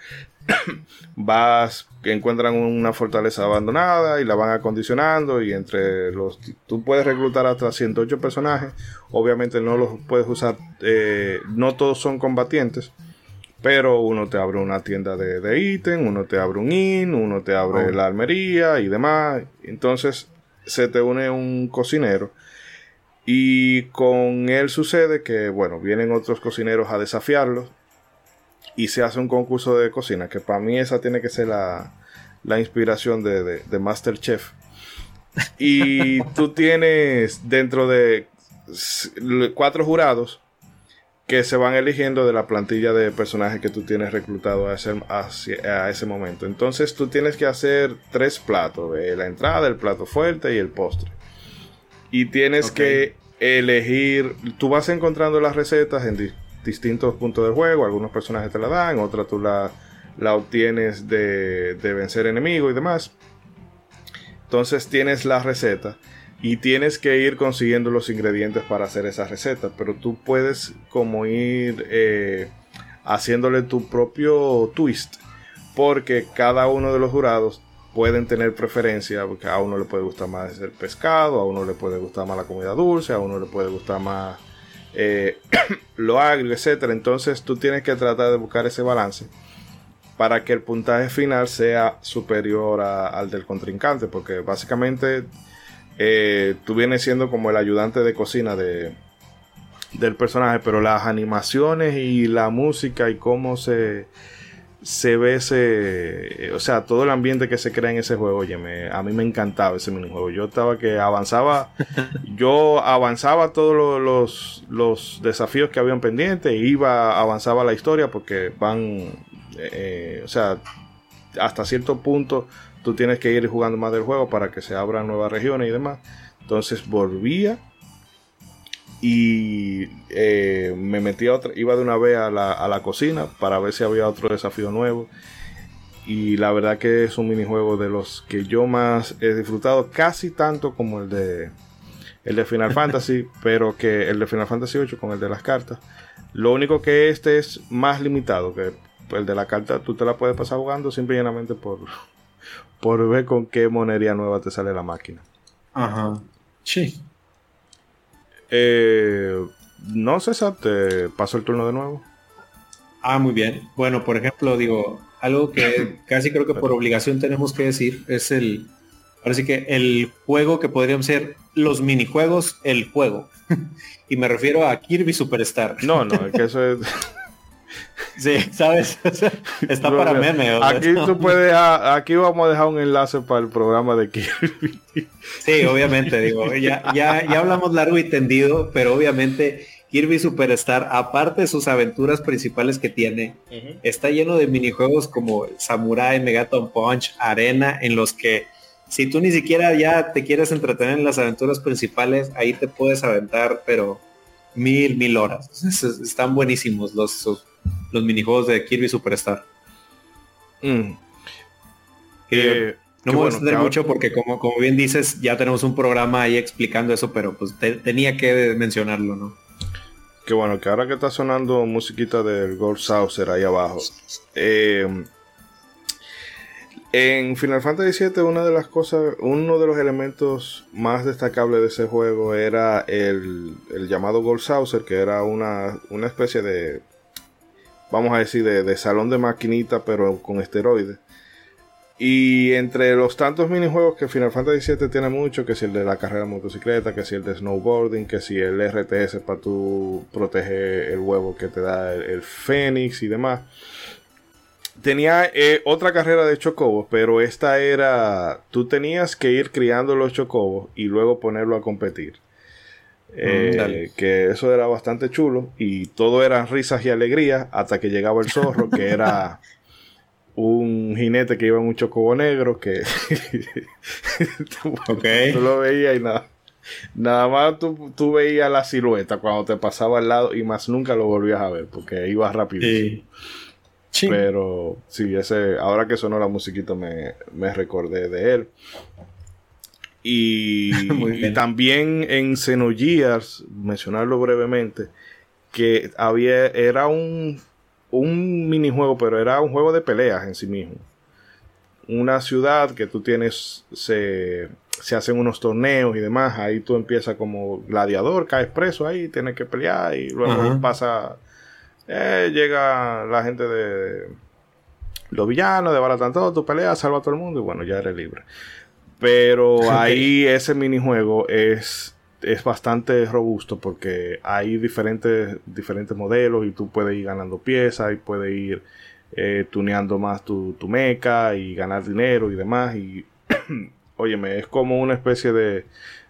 vas, que encuentran una fortaleza abandonada y la van acondicionando y entre los, tú puedes reclutar hasta 108 personajes, obviamente no los puedes usar, eh, no todos son combatientes. Pero uno te abre una tienda de, de ítem, uno te abre un inn, uno te abre oh. la almería y demás. Entonces se te une un cocinero y con él sucede que, bueno, vienen otros cocineros a desafiarlo y se hace un concurso de cocina, que para mí esa tiene que ser la, la inspiración de, de, Masterchef. Y tú tienes dentro de cuatro jurados que se van eligiendo de la plantilla de personajes que tú tienes reclutado a ese, a ese momento. Entonces tú tienes que hacer tres platos, la entrada, el plato fuerte y el postre y tienes que elegir, tú vas encontrando las recetas en distintos puntos del juego, algunos personajes te la dan, otras tú la, obtienes de, de vencer enemigos y demás. Entonces tienes la receta y tienes que ir consiguiendo los ingredientes para hacer esa receta, pero tú puedes como ir eh, haciéndole tu propio twist, porque cada uno de los jurados pueden tener preferencia, porque a uno le puede gustar más el pescado, a uno le puede gustar más la comida dulce, a uno le puede gustar más eh, lo agrio, etcétera. Entonces tú tienes que tratar de buscar ese balance para que el puntaje final sea superior al del contrincante, porque básicamente eh, tú vienes siendo como el ayudante de cocina de, del personaje, pero las animaciones y la música y cómo se se ve ese, o sea, todo el ambiente que se crea en ese juego, oye, a mí me encantaba ese minijuego. Yo estaba que avanzaba, yo avanzaba todos los, los, desafíos que habían pendientes, iba, avanzaba la historia porque van, eh, o sea, hasta cierto punto tú tienes que ir jugando más del juego para que se abran nuevas regiones y demás. Entonces volvía y eh, me metí a otra, iba de una vez a la, a la, cocina para ver si había otro desafío nuevo. Y la verdad que es un minijuego de los que yo más he disfrutado, casi tanto como el de el de Final Fantasy, pero que el de Final Fantasy 8 con el de las cartas. Lo único que este es más limitado, que el de la carta tú te la puedes pasar jugando simplemente por, por ver con qué monería nueva te sale la máquina. Ajá. Sí. Eh, no, César, te paso el turno de nuevo. Ah, muy bien. Bueno, por ejemplo, digo, algo que casi creo que por obligación tenemos que decir es el, parece que el juego que podrían ser los minijuegos, el juego. y me refiero a Kirby Superstar. No, no, es que eso es... Sí, ¿sabes? Está para meme. aquí tú puedes, aquí vamos a dejar un enlace para el programa de Kirby. Sí, obviamente, digo, ya, ya, ya hablamos largo y tendido, pero obviamente Kirby Superstar, aparte de sus aventuras principales que tiene, está lleno de minijuegos como Samurai, Megaton Punch, Arena, en los que si tú ni siquiera ya te quieres entretener en las aventuras principales, ahí te puedes aventar, pero mil, mil horas. Están buenísimos los, los minijuegos de Kirby Superstar. Mm. Eh, no me voy a extender mucho porque como, como bien dices, ya tenemos un programa ahí explicando eso, pero pues tenía que mencionarlo, ¿no? Qué bueno, que ahora que está sonando musiquita del Gold Saucer ahí abajo. Eh, en Final Fantasy VII una de las cosas, uno de los elementos más destacables de ese juego era el, llamado Gold Saucer, que era una, una especie de, vamos a decir, de, salón de maquinita, pero con esteroides. Y entre los tantos minijuegos que Final Fantasy VII tiene mucho, que si el de la carrera de motocicleta, que si el de snowboarding, que si el RTS para tu proteger el huevo que te da el, el Fénix y demás tenía eh, otra carrera de chocobos, pero esta era, tú tenías que ir criando los chocobos y luego ponerlo a competir. Eh, que eso era bastante chulo y todo eran risas y alegrías hasta que llegaba el zorro, que era un jinete que iba en un chocobo negro que tú, lo veías y nada. Nada más tú, tú, veías la silueta cuando te pasaba al lado y más nunca lo volvías a ver porque iba rápido. Pero sí, ese, ahora que sonó la musiquita me, recordé de él. Y, también en Xenogears, mencionarlo brevemente, que había, era un, un minijuego, pero era un juego de peleas en sí mismo. Una ciudad que tú tienes, se, se hacen unos torneos y demás, ahí tú empiezas como gladiador, caes preso ahí, tienes que pelear y luego pasa eh, llega la gente de los villanos, de todo, tu pelea, salva a todo el mundo y bueno, ya eres libre. Pero ahí ese minijuego es, es bastante robusto porque hay diferentes, diferentes modelos y tú puedes ir ganando piezas y puedes ir eh, tuneando más tu, tu meca y ganar dinero y demás. Y óyeme, es como una especie de,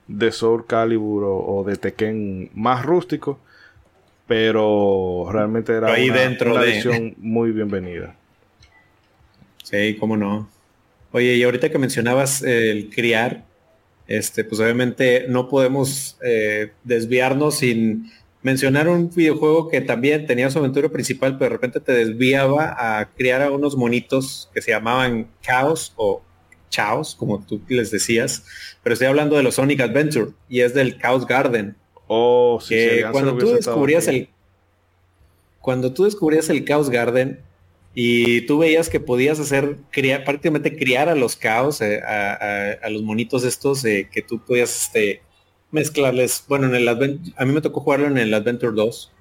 de Soul Calibur o, de Tekken más rústico pero realmente era ahí una, dentro muy bienvenida. Sí, cómo no. Oye, y ahorita que mencionabas el criar, este, pues obviamente no podemos eh, desviarnos sin mencionar un videojuego que también tenía su aventura principal, pero de repente te desviaba a criar a unos monitos que se llamaban Chaos o Chaos, como tú les decías, pero estoy hablando de los Sonic Adventure y es del Chaos Garden. Oh, sí, cuando tú descubrías el cuando tú descubrías el Chaos Garden y tú veías que podías hacer criar prácticamente criar a los caos eh, a, los monitos estos eh, que tú podías este mezclarles bueno en el a mí me tocó jugarlo en el Adventure 2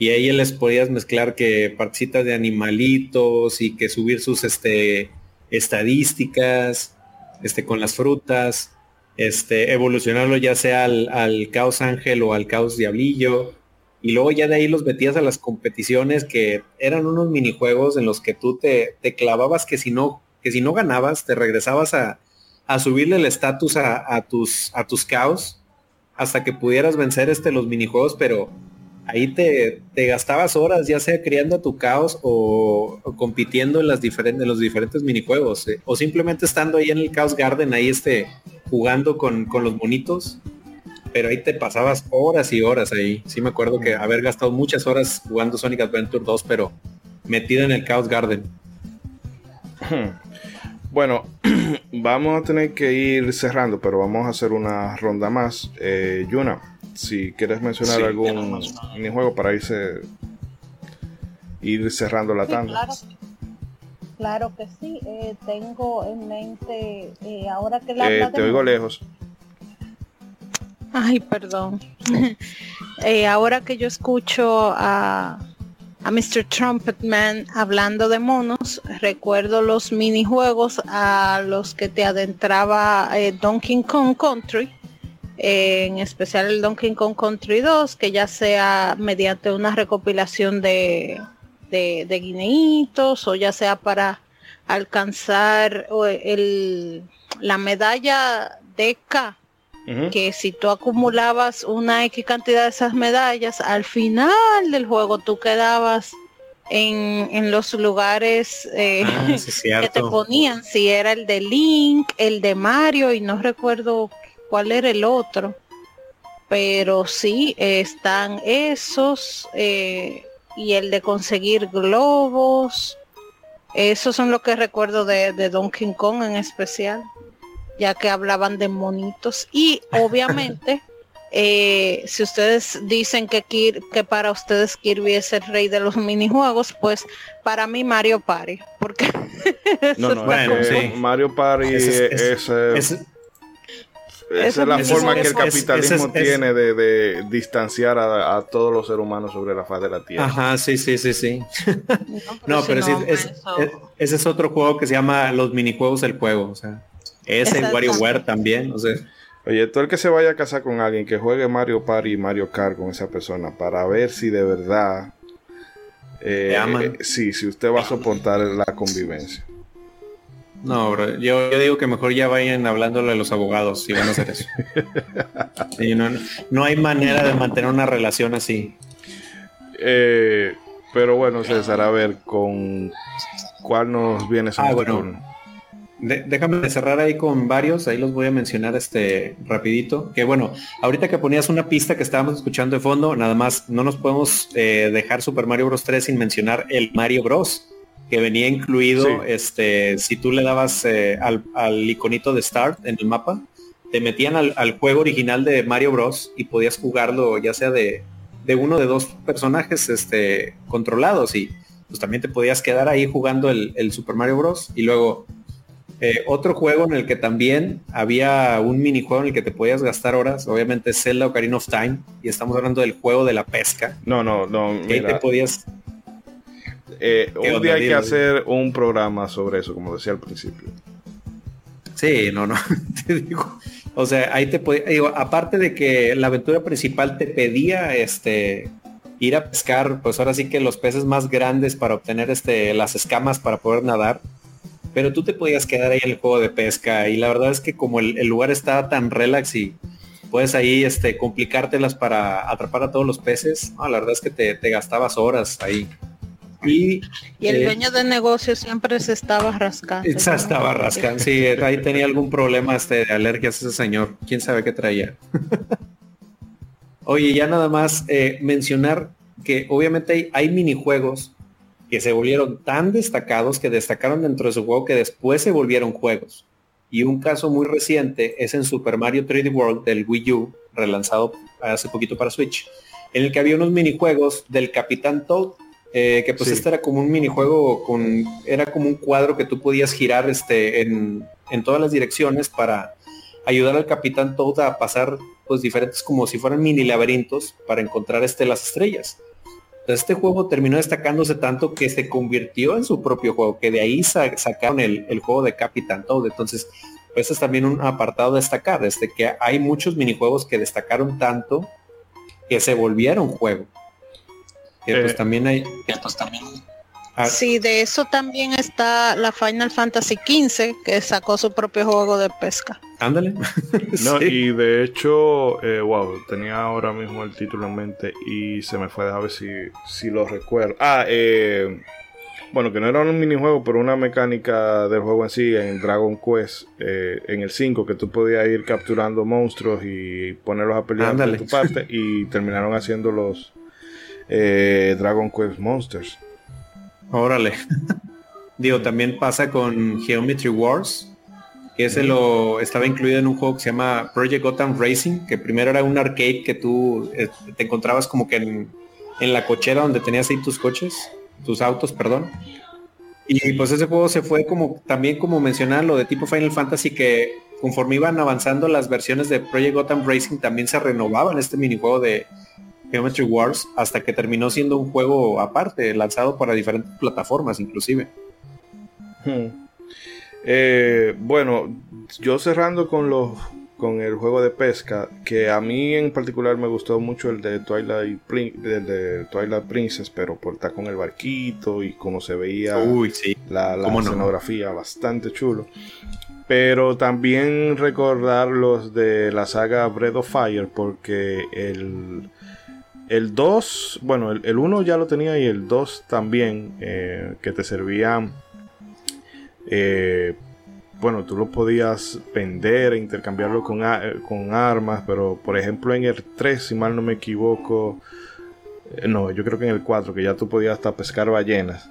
y ahí les podías mezclar que partecitas de animalitos y que subir sus este estadísticas este con las frutas este, evolucionarlo ya sea al, caos ángel o al caos diablillo. Y luego ya de ahí los metías a las competiciones que eran unos minijuegos en los que tú te, te clavabas que si no, que si no ganabas, te regresabas a, subirle el estatus a, tus, a tus caos hasta que pudieras vencer este, los minijuegos, pero ahí te, te, gastabas horas, ya sea creando tu caos o, compitiendo en, las diferentes, los diferentes minijuegos, eh, o simplemente estando ahí en el Chaos Garden, ahí este, jugando con, los monitos, pero ahí te pasabas horas y horas ahí. Sí me acuerdo que haber gastado muchas horas jugando Sonic Adventure 2, pero metido en el Chaos Garden. Bueno, vamos a tener que ir cerrando, pero vamos a hacer una ronda más. Eh, Yuna, si quieres mencionar algún minijuego para irse ir cerrando la tanda. Claro, que sí, eh, tengo en mente eh, ahora que la... Eh, te oigo lejos. Ay, perdón. ahora que yo escucho a, a Mr. Trumpetman hablando de monos, recuerdo los minijuegos a los que te adentraba Donkey Kong Country en especial el Donkey Kong Country 2, que ya sea mediante una recopilación de, de, de guineitos o ya sea para alcanzar el, la medalla de K, que si tú acumulabas una X cantidad de esas medallas, al final del juego tú quedabas en, en los lugares eh, ah, que te ponían, si era el de Link, el de Mario y no recuerdo cuál era el otro. Pero sí, están esos eh, y el de conseguir globos. Esos son lo que recuerdo de, de Donkey Kong en especial, ya que hablaban de monitos. Y obviamente, eh, si ustedes dicen que, que para ustedes Kirby es el rey de los minijuegos, pues para mí Mario Party. Porque no, no, Mario Party es esa es la forma que el capitalismo tiene de, distanciar a, todos los seres humanos sobre la faz de la Tierra. Ajá, sí, sí, sí, sí. No, pero, sí, ese es otro juego que se llama los minijuegos del juego. O sea, ese WarioWare también. O sea. Oye, todo el que se vaya a casar con alguien que juegue Mario Party y Mario Kart con esa persona para ver si de verdad eh, eh, sí, si usted va a soportar la convivencia. No, bro, yo, digo que mejor ya vayan hablándole a los abogados si van a hacer eso. no, hay manera de mantener una relación así. Eh, pero bueno, César, a ver, ¿con cuál nos viene ah, bueno. Déjame cerrar ahí con varios, ahí los voy a mencionar este rapidito. Que bueno, ahorita que ponías una pista que estábamos escuchando de fondo, nada más no nos podemos eh, dejar Super Mario Bros. 3 sin mencionar el Mario Bros que venía incluido, este, si tú le dabas eh, al, iconito de Start en el mapa, te metían al, juego original de Mario Bros. y podías jugarlo ya sea de, de uno de dos personajes este, controlados y pues también te podías quedar ahí jugando el, Super Mario Bros. Y luego eh, otro juego en el que también había un minijuego en el que te podías gastar horas, obviamente Zelda Ocarina of Time, y estamos hablando del juego de la pesca. No, no, no. Que te podías eh, un día hay que hacer un programa sobre eso, como decía al principio. Sí, no, no, te digo. O sea, ahí te podía, digo, aparte de que la aventura principal te pedía este ir a pescar, pues ahora sí que los peces más grandes para obtener este las escamas para poder nadar. Pero tú te podías quedar ahí en el juego de pesca y la verdad es que como el, lugar está tan relax y puedes ahí este complicártelas para atrapar a todos los peces, la verdad es que te, te gastabas horas ahí. Y, el eh, dueño de negocio siempre se estaba rascando. Se estaba rascando, sí, ahí tenía algún problema este, de alergias ese señor. ¿Quién sabe qué traía? Oye, ya nada más eh, mencionar que obviamente hay, minijuegos que se volvieron tan destacados que destacaron dentro de su juego que después se volvieron juegos. Y un caso muy reciente es en Super Mario 3D World del Wii U, relanzado hace poquito para Switch, en el que había unos minijuegos del Capitán Toad eh, que pues este era como un minijuego con, era como un cuadro que tú podías girar este, en, todas las direcciones para ayudar al capitán Toad a pasar pues diferentes como si fueran mini laberintos para encontrar este, las estrellas. Este juego terminó destacándose tanto que se convirtió en su propio juego, que de ahí sacaron el, juego de Capitán Toad. Entonces, pues es también un apartado a destacar, este, que hay muchos minijuegos que destacaron tanto que se volvieron juego. Que pues eh, también hay. pues también. Ah, sí, de eso también está la Final Fantasy XV, que sacó su propio juego de pesca. Ándale. no, y de hecho, eh, wow, tenía ahora mismo el título en mente y se me fue a ver si, si lo recuerdo. Ah, eh, bueno, que no era un minijuego, pero una mecánica del juego en sí, en Dragon Quest, en el 5, que tú podías ir capturando monstruos y ponerlos a pelear de tu parte, y terminaron haciendo los, eh, Dragon Quest Monsters. Órale. Digo, también pasa con Geometry Wars, que ese lo estaba incluido en un juego que se llama Project Gotham Racing, que primero era un arcade que tú eh, te encontrabas como que en, la cochera donde tenías ahí tus coches, tus autos, perdón. Y pues ese juego se fue como también como mencionar lo de tipo Final Fantasy que conforme iban avanzando las versiones de Project Gotham Racing también se renovaban este minijuego de, Geometry Wars hasta que terminó siendo un juego aparte, lanzado para diferentes plataformas inclusive. Hmm. Eh, bueno, yo cerrando con los con el juego de pesca, que a mí en particular me gustó mucho el de Twilight, de Twilight Princess, pero por estar con el barquito y cómo se veía la, la escenografía, bastante chulo. Pero también recordar los de la saga Breath of Fire, porque el, el 2, bueno, el, 1 ya lo tenía y el 2 también, eh, que te servían eh, bueno, tú lo podías vender e intercambiarlo con, con, armas, pero por ejemplo en el 3, si mal no me equivoco, eh, no, yo creo que en el 4, que ya tú podías hasta pescar ballenas.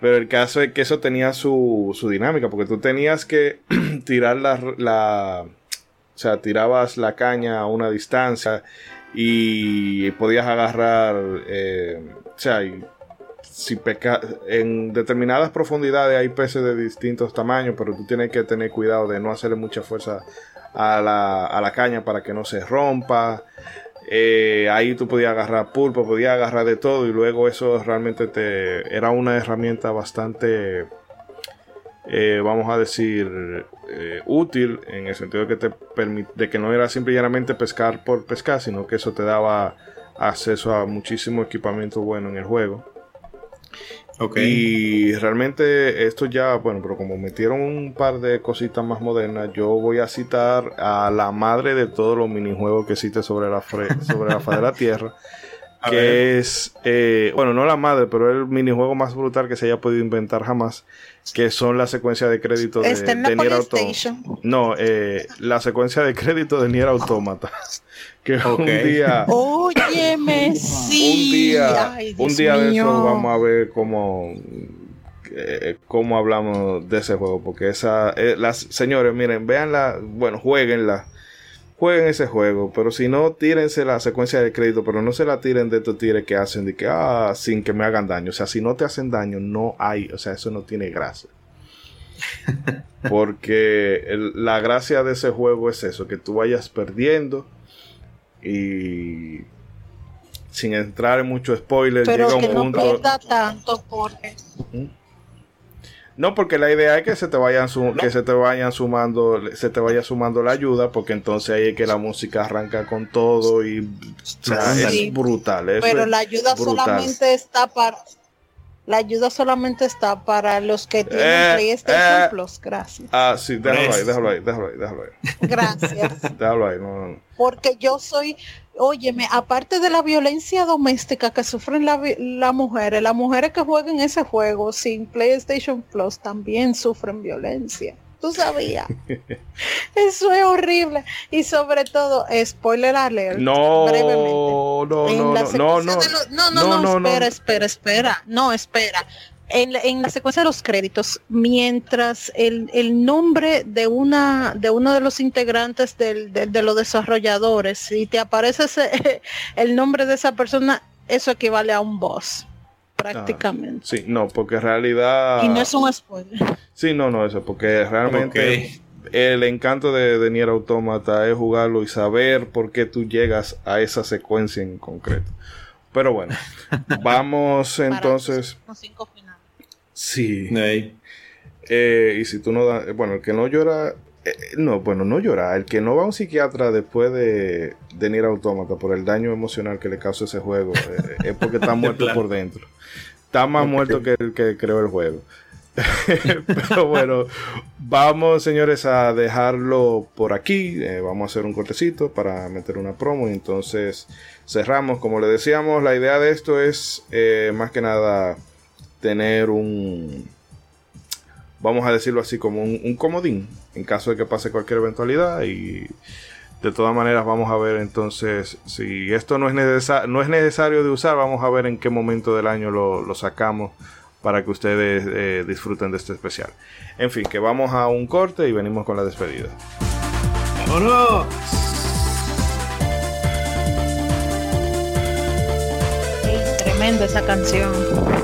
Pero el caso es que eso tenía su, su dinámica, porque tú tenías que tirar la, la, O sea, tirabas la caña a una distancia y podías agarrar... Eh, o sea, si en determinadas profundidades hay peces de distintos tamaños, pero tú tienes que tener cuidado de no hacerle mucha fuerza a la, a la caña para que no se rompa. Eh, ahí tú podías agarrar pulpo, podías agarrar de todo y luego eso realmente te era una herramienta bastante, eh, vamos a decir, eh, útil en el sentido de que te de que no era simplemente pescar por pescar, sino que eso te daba acceso a muchísimo equipamiento bueno en el juego. Y realmente esto ya, bueno, pero como metieron un par de cositas más modernas, yo voy a citar a la madre de todos los minijuegos que existe sobre la, sobre la faz de la Tierra, que es, eh, bueno, no la madre, pero el minijuego más brutal que se haya podido inventar jamás, que son la secuencia de crédito de, este de Nier Automata. No, eh, la secuencia de crédito de Nier Automata. que un día... Óyeme, sí. Un día, un día de eso vamos a ver cómo... Eh, cómo hablamos de ese juego porque esa las señores miren véanla bueno jueguenla jueguen ese juego, pero si no, tírense la secuencia de crédito, pero no se la tiren de estos tires que hacen de que, ah, sin que me hagan daño. O sea, si no te hacen daño, no hay, o sea, eso no tiene gracia. Porque la gracia de ese juego es eso, que tú vayas perdiendo y sin entrar en mucho spoiler, pero llega un que no tanto porque... ¿Mm? No, porque la idea es que se te vayan que se te vayan sumando, se te vaya sumando la ayuda, porque entonces ahí es que la música arranca con todo y es brutal. Pero la ayuda solamente está para la ayuda solamente está para los que tienen eh, PlayStation eh. Plus, gracias. Ah, sí, déjalo ahí, déjalo ahí, déjalo ahí, déjalo ahí. Gracias. déjalo ahí, no, no. Porque yo soy, óyeme, aparte de la violencia doméstica que sufren las la mujeres, las mujeres que juegan ese juego sin PlayStation Plus también sufren violencia. Tú sabías. Eso es horrible. Y sobre todo, spoiler alert. No, no, no, no, no, no, no, no, no, espera, espera, espera. No, espera. En, en, la secuencia de los créditos, mientras el, el, nombre de una de uno de los integrantes del, de los desarrolladores, y te aparece ese, el nombre de esa persona, eso equivale a un boss prácticamente. sí, no, porque en realidad... Y no es un spoiler. Sí, no, no, eso, porque realmente el encanto de, de Nier Automata es jugarlo y saber por qué tú llegas a esa secuencia en concreto. Pero bueno, vamos entonces... cinco Sí. Eh, y si tú no das... Bueno, el que no llora eh, no, bueno, no llora. El que no va a un psiquiatra después de, de Nier Automata por el daño emocional que le causa ese juego eh, es porque está muerto por dentro. Está más muerto que el que creó el juego. Pero bueno, vamos señores a dejarlo por aquí. Eh, vamos a hacer un cortecito para meter una promo y entonces cerramos. Como le decíamos, la idea de esto es más que nada tener un, vamos a decirlo así, como un, comodín en caso de que pase cualquier eventualidad y de todas maneras vamos a ver entonces si esto no es, no es necesario de usar, vamos a ver en qué momento del año lo, sacamos para que ustedes eh, disfruten de este especial. En fin, que vamos a un corte y venimos con la despedida. ¡Vámonos! tremenda esa canción.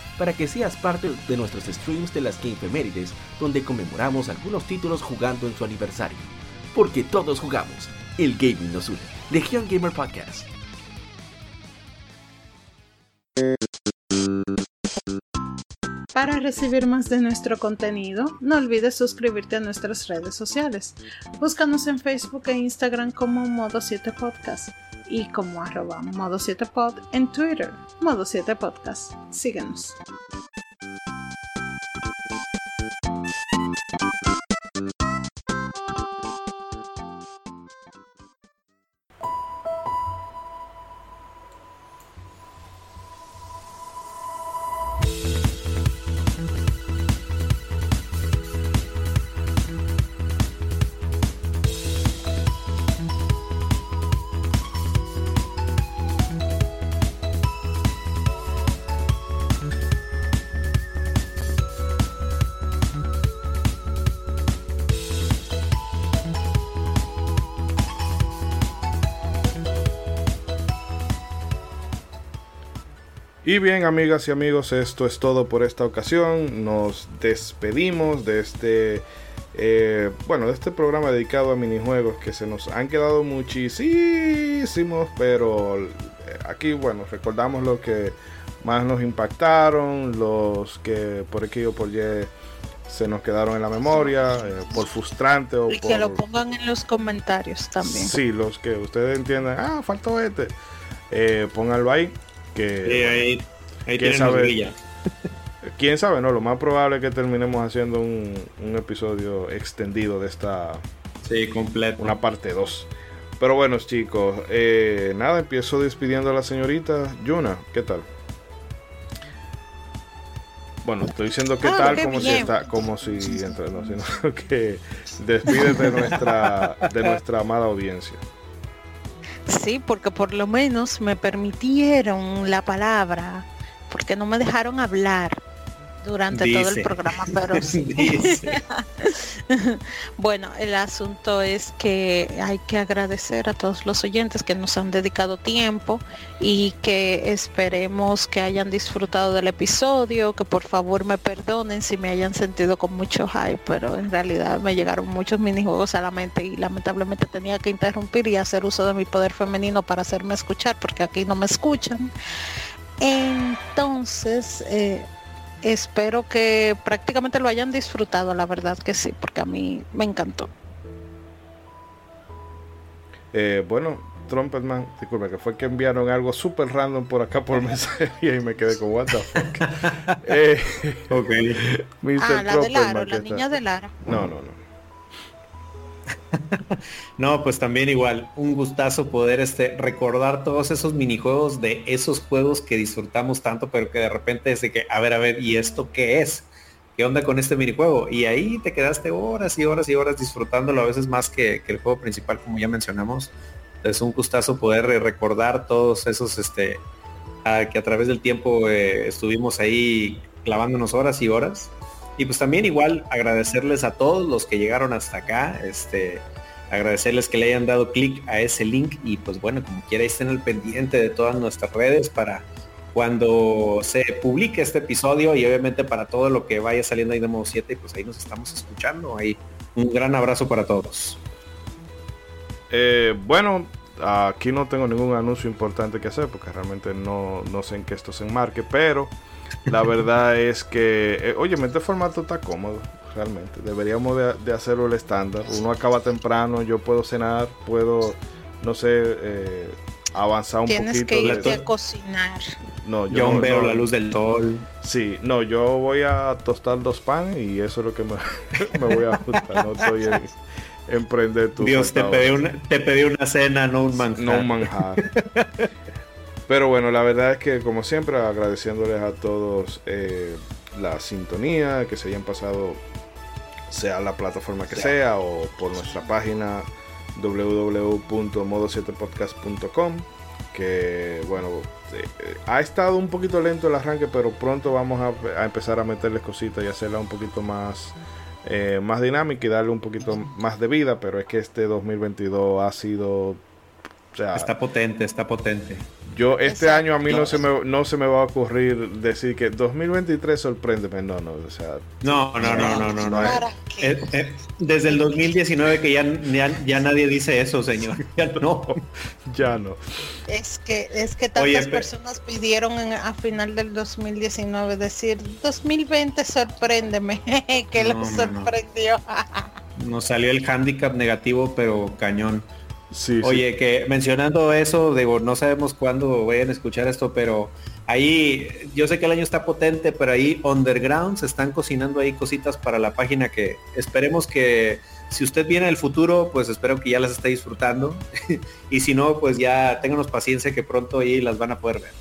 para que seas parte de nuestros streams de las Gamefemérides, donde conmemoramos algunos títulos jugando en su aniversario. Porque todos jugamos, el gaming nos une. Legion Gamer Podcast. Para recibir más de nuestro contenido, no olvides suscribirte a nuestras redes sociales. Búscanos en Facebook e Instagram como Modo 7 Podcast y como arroba modo 7 pod en Twitter, modo 7 podcast. Síguenos. Y bien, amigas y amigos, esto es todo por esta ocasión. Nos despedimos de este, eh, bueno, de este programa dedicado a minijuegos que se nos han quedado muchísimos, pero eh, aquí, bueno, recordamos lo que más nos impactaron, los que por aquí o por Y se nos quedaron en la memoria, eh, por frustrante o y que lo pongan en los comentarios también. Sí, los que ustedes entiendan, ah, faltó este, pónganlo ahí que ahí, ¿quién sabe? quién sabe, no, lo más probable es que terminemos haciendo un, episodio extendido de esta sí, completo. Una parte 2. Pero bueno, chicos, eh, nada, empiezo despidiendo a la señorita Yuna, ¿qué tal? Bueno, estoy diciendo qué ah, tal como si está, como si no, sino que despide de nuestra, de nuestra amada audiencia. Sí, porque por lo menos me permitieron la palabra, porque no me dejaron hablar durante todo el programa, pero sí. bueno, el asunto es que hay que agradecer a todos los oyentes que nos han dedicado tiempo y que esperemos que hayan disfrutado del episodio, que por favor me perdonen si me hayan sentido con mucho hype, pero en realidad me llegaron muchos minijuegos a la mente y lamentablemente tenía que interrumpir y hacer uso de mi poder femenino para hacerme escuchar, porque aquí no me escuchan. Entonces, eh, espero que prácticamente lo hayan disfrutado, la verdad que sí, porque a mí me encantó. Eh, bueno, Trumpetman, disculpe, que fue que enviaron algo súper random por acá por mensaje y me quedé con what the fuck. eh, ah, la de Lara, la niña de Lara. No, no, no. no, pues también igual, un gustazo poder este, recordar todos esos minijuegos de esos juegos que disfrutamos tanto, pero que de repente es de que, a ver, a ver, ¿y esto qué es? ¿Qué onda con este minijuego? Y ahí te quedaste horas y horas y horas disfrutándolo, a veces más que, el juego principal, como ya mencionamos. Es un gustazo poder recordar todos esos, este, que a través del tiempo eh, estuvimos ahí clavándonos horas y horas y pues también igual agradecerles a todos los que llegaron hasta acá, este, agradecerles que le hayan dado clic a ese link y pues bueno, como quiera estén al pendiente de todas nuestras redes para cuando se publique este episodio y obviamente para todo lo que vaya saliendo ahí de modo 7, pues ahí nos estamos escuchando. Ahí un gran abrazo para todos. Eh, bueno, aquí no tengo ningún anuncio importante que hacer porque realmente no, no sé en qué esto se enmarque, pero la verdad es que, eh, oye, este formato está cómodo, realmente. Deberíamos de, hacerlo el estándar. Uno acaba temprano, yo puedo cenar, puedo, no sé, eh, avanzar un Tienes poquito. que irte a cocinar. No, yo, veo la luz del sol. Sí, no, yo voy a tostar dos panes y eso es lo que me, voy a ajustar. No estoy en emprender tu. Dios, te pedí, una, te pedí una cena, no un manjar. No un manjar. Pero bueno, la verdad es que como siempre agradeciéndoles a todos eh, la sintonía, que se hayan pasado sea la plataforma que sea. o por nuestra página www.modo7podcast.com que bueno eh, ha estado un poquito lento el arranque pero pronto vamos a, a empezar a meterle cositas y hacerla un poquito más eh, más dinámica y darle un poquito más de vida pero es que este 2022 ha sido está potente está potente yo este año a mí no se, me, no se me va a ocurrir decir que 2023 sorpréndeme, no, no, o sea... No, no, no, no, no, no. Eh, eh, desde el 2019 que ya, ya, nadie dice eso, señor. Ya no. ya no. Es que, es que tantas personas pidieron a final del 2019 decir 2020 sorpréndeme, que lo sorprendió. Nos salió el handicap negativo, pero cañón. Oye, que mencionando eso, digo, no sabemos cuándo vayan a escuchar esto, pero ahí, yo sé que el año está potente, pero ahí underground se están cocinando ahí cositas para la página que esperemos que si usted viene el futuro, pues espero que ya las esté disfrutando. y si no, pues ya ténganos paciencia que pronto ahí las van a poder ver.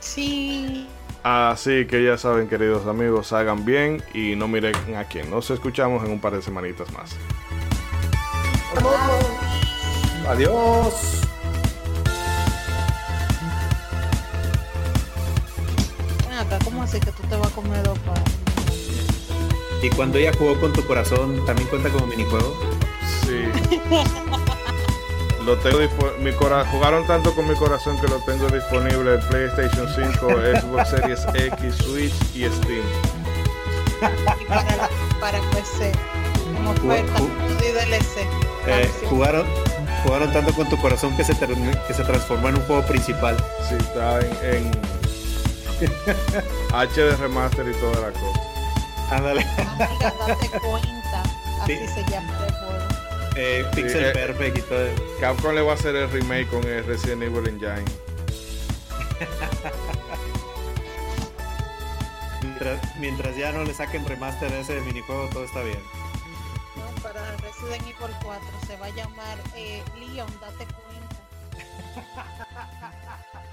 Sí. Así que ya saben, queridos amigos, hagan bien y no miren a quién. Nos escuchamos en un par de semanitas más. Adiós. acá, ¿cómo así que tú te vas a comer dos ¿Y cuando ella jugó con tu corazón, también cuenta como minijuego? Sí. lo tengo mi jugaron tanto con mi corazón que lo tengo disponible en PlayStation 5, Xbox Series X, Switch y Steam. Y para, para PC, como oferta, DLC. Eh, jugaron, jugaron tanto con tu corazón que se, que se transformó en un juego principal. Sí, está en, HD remaster y toda la cosa. Ándale. date cuenta. Así se llama el juego. Eh, Pixel eh, Perfect y todo. Capcom le va a hacer el remake con el Resident Evil Engine. mientras, mientras ya no le saquen remaster a ese minijuego, todo está bien para Resident Evil 4 se va a llamar eh, Leon, date cuenta.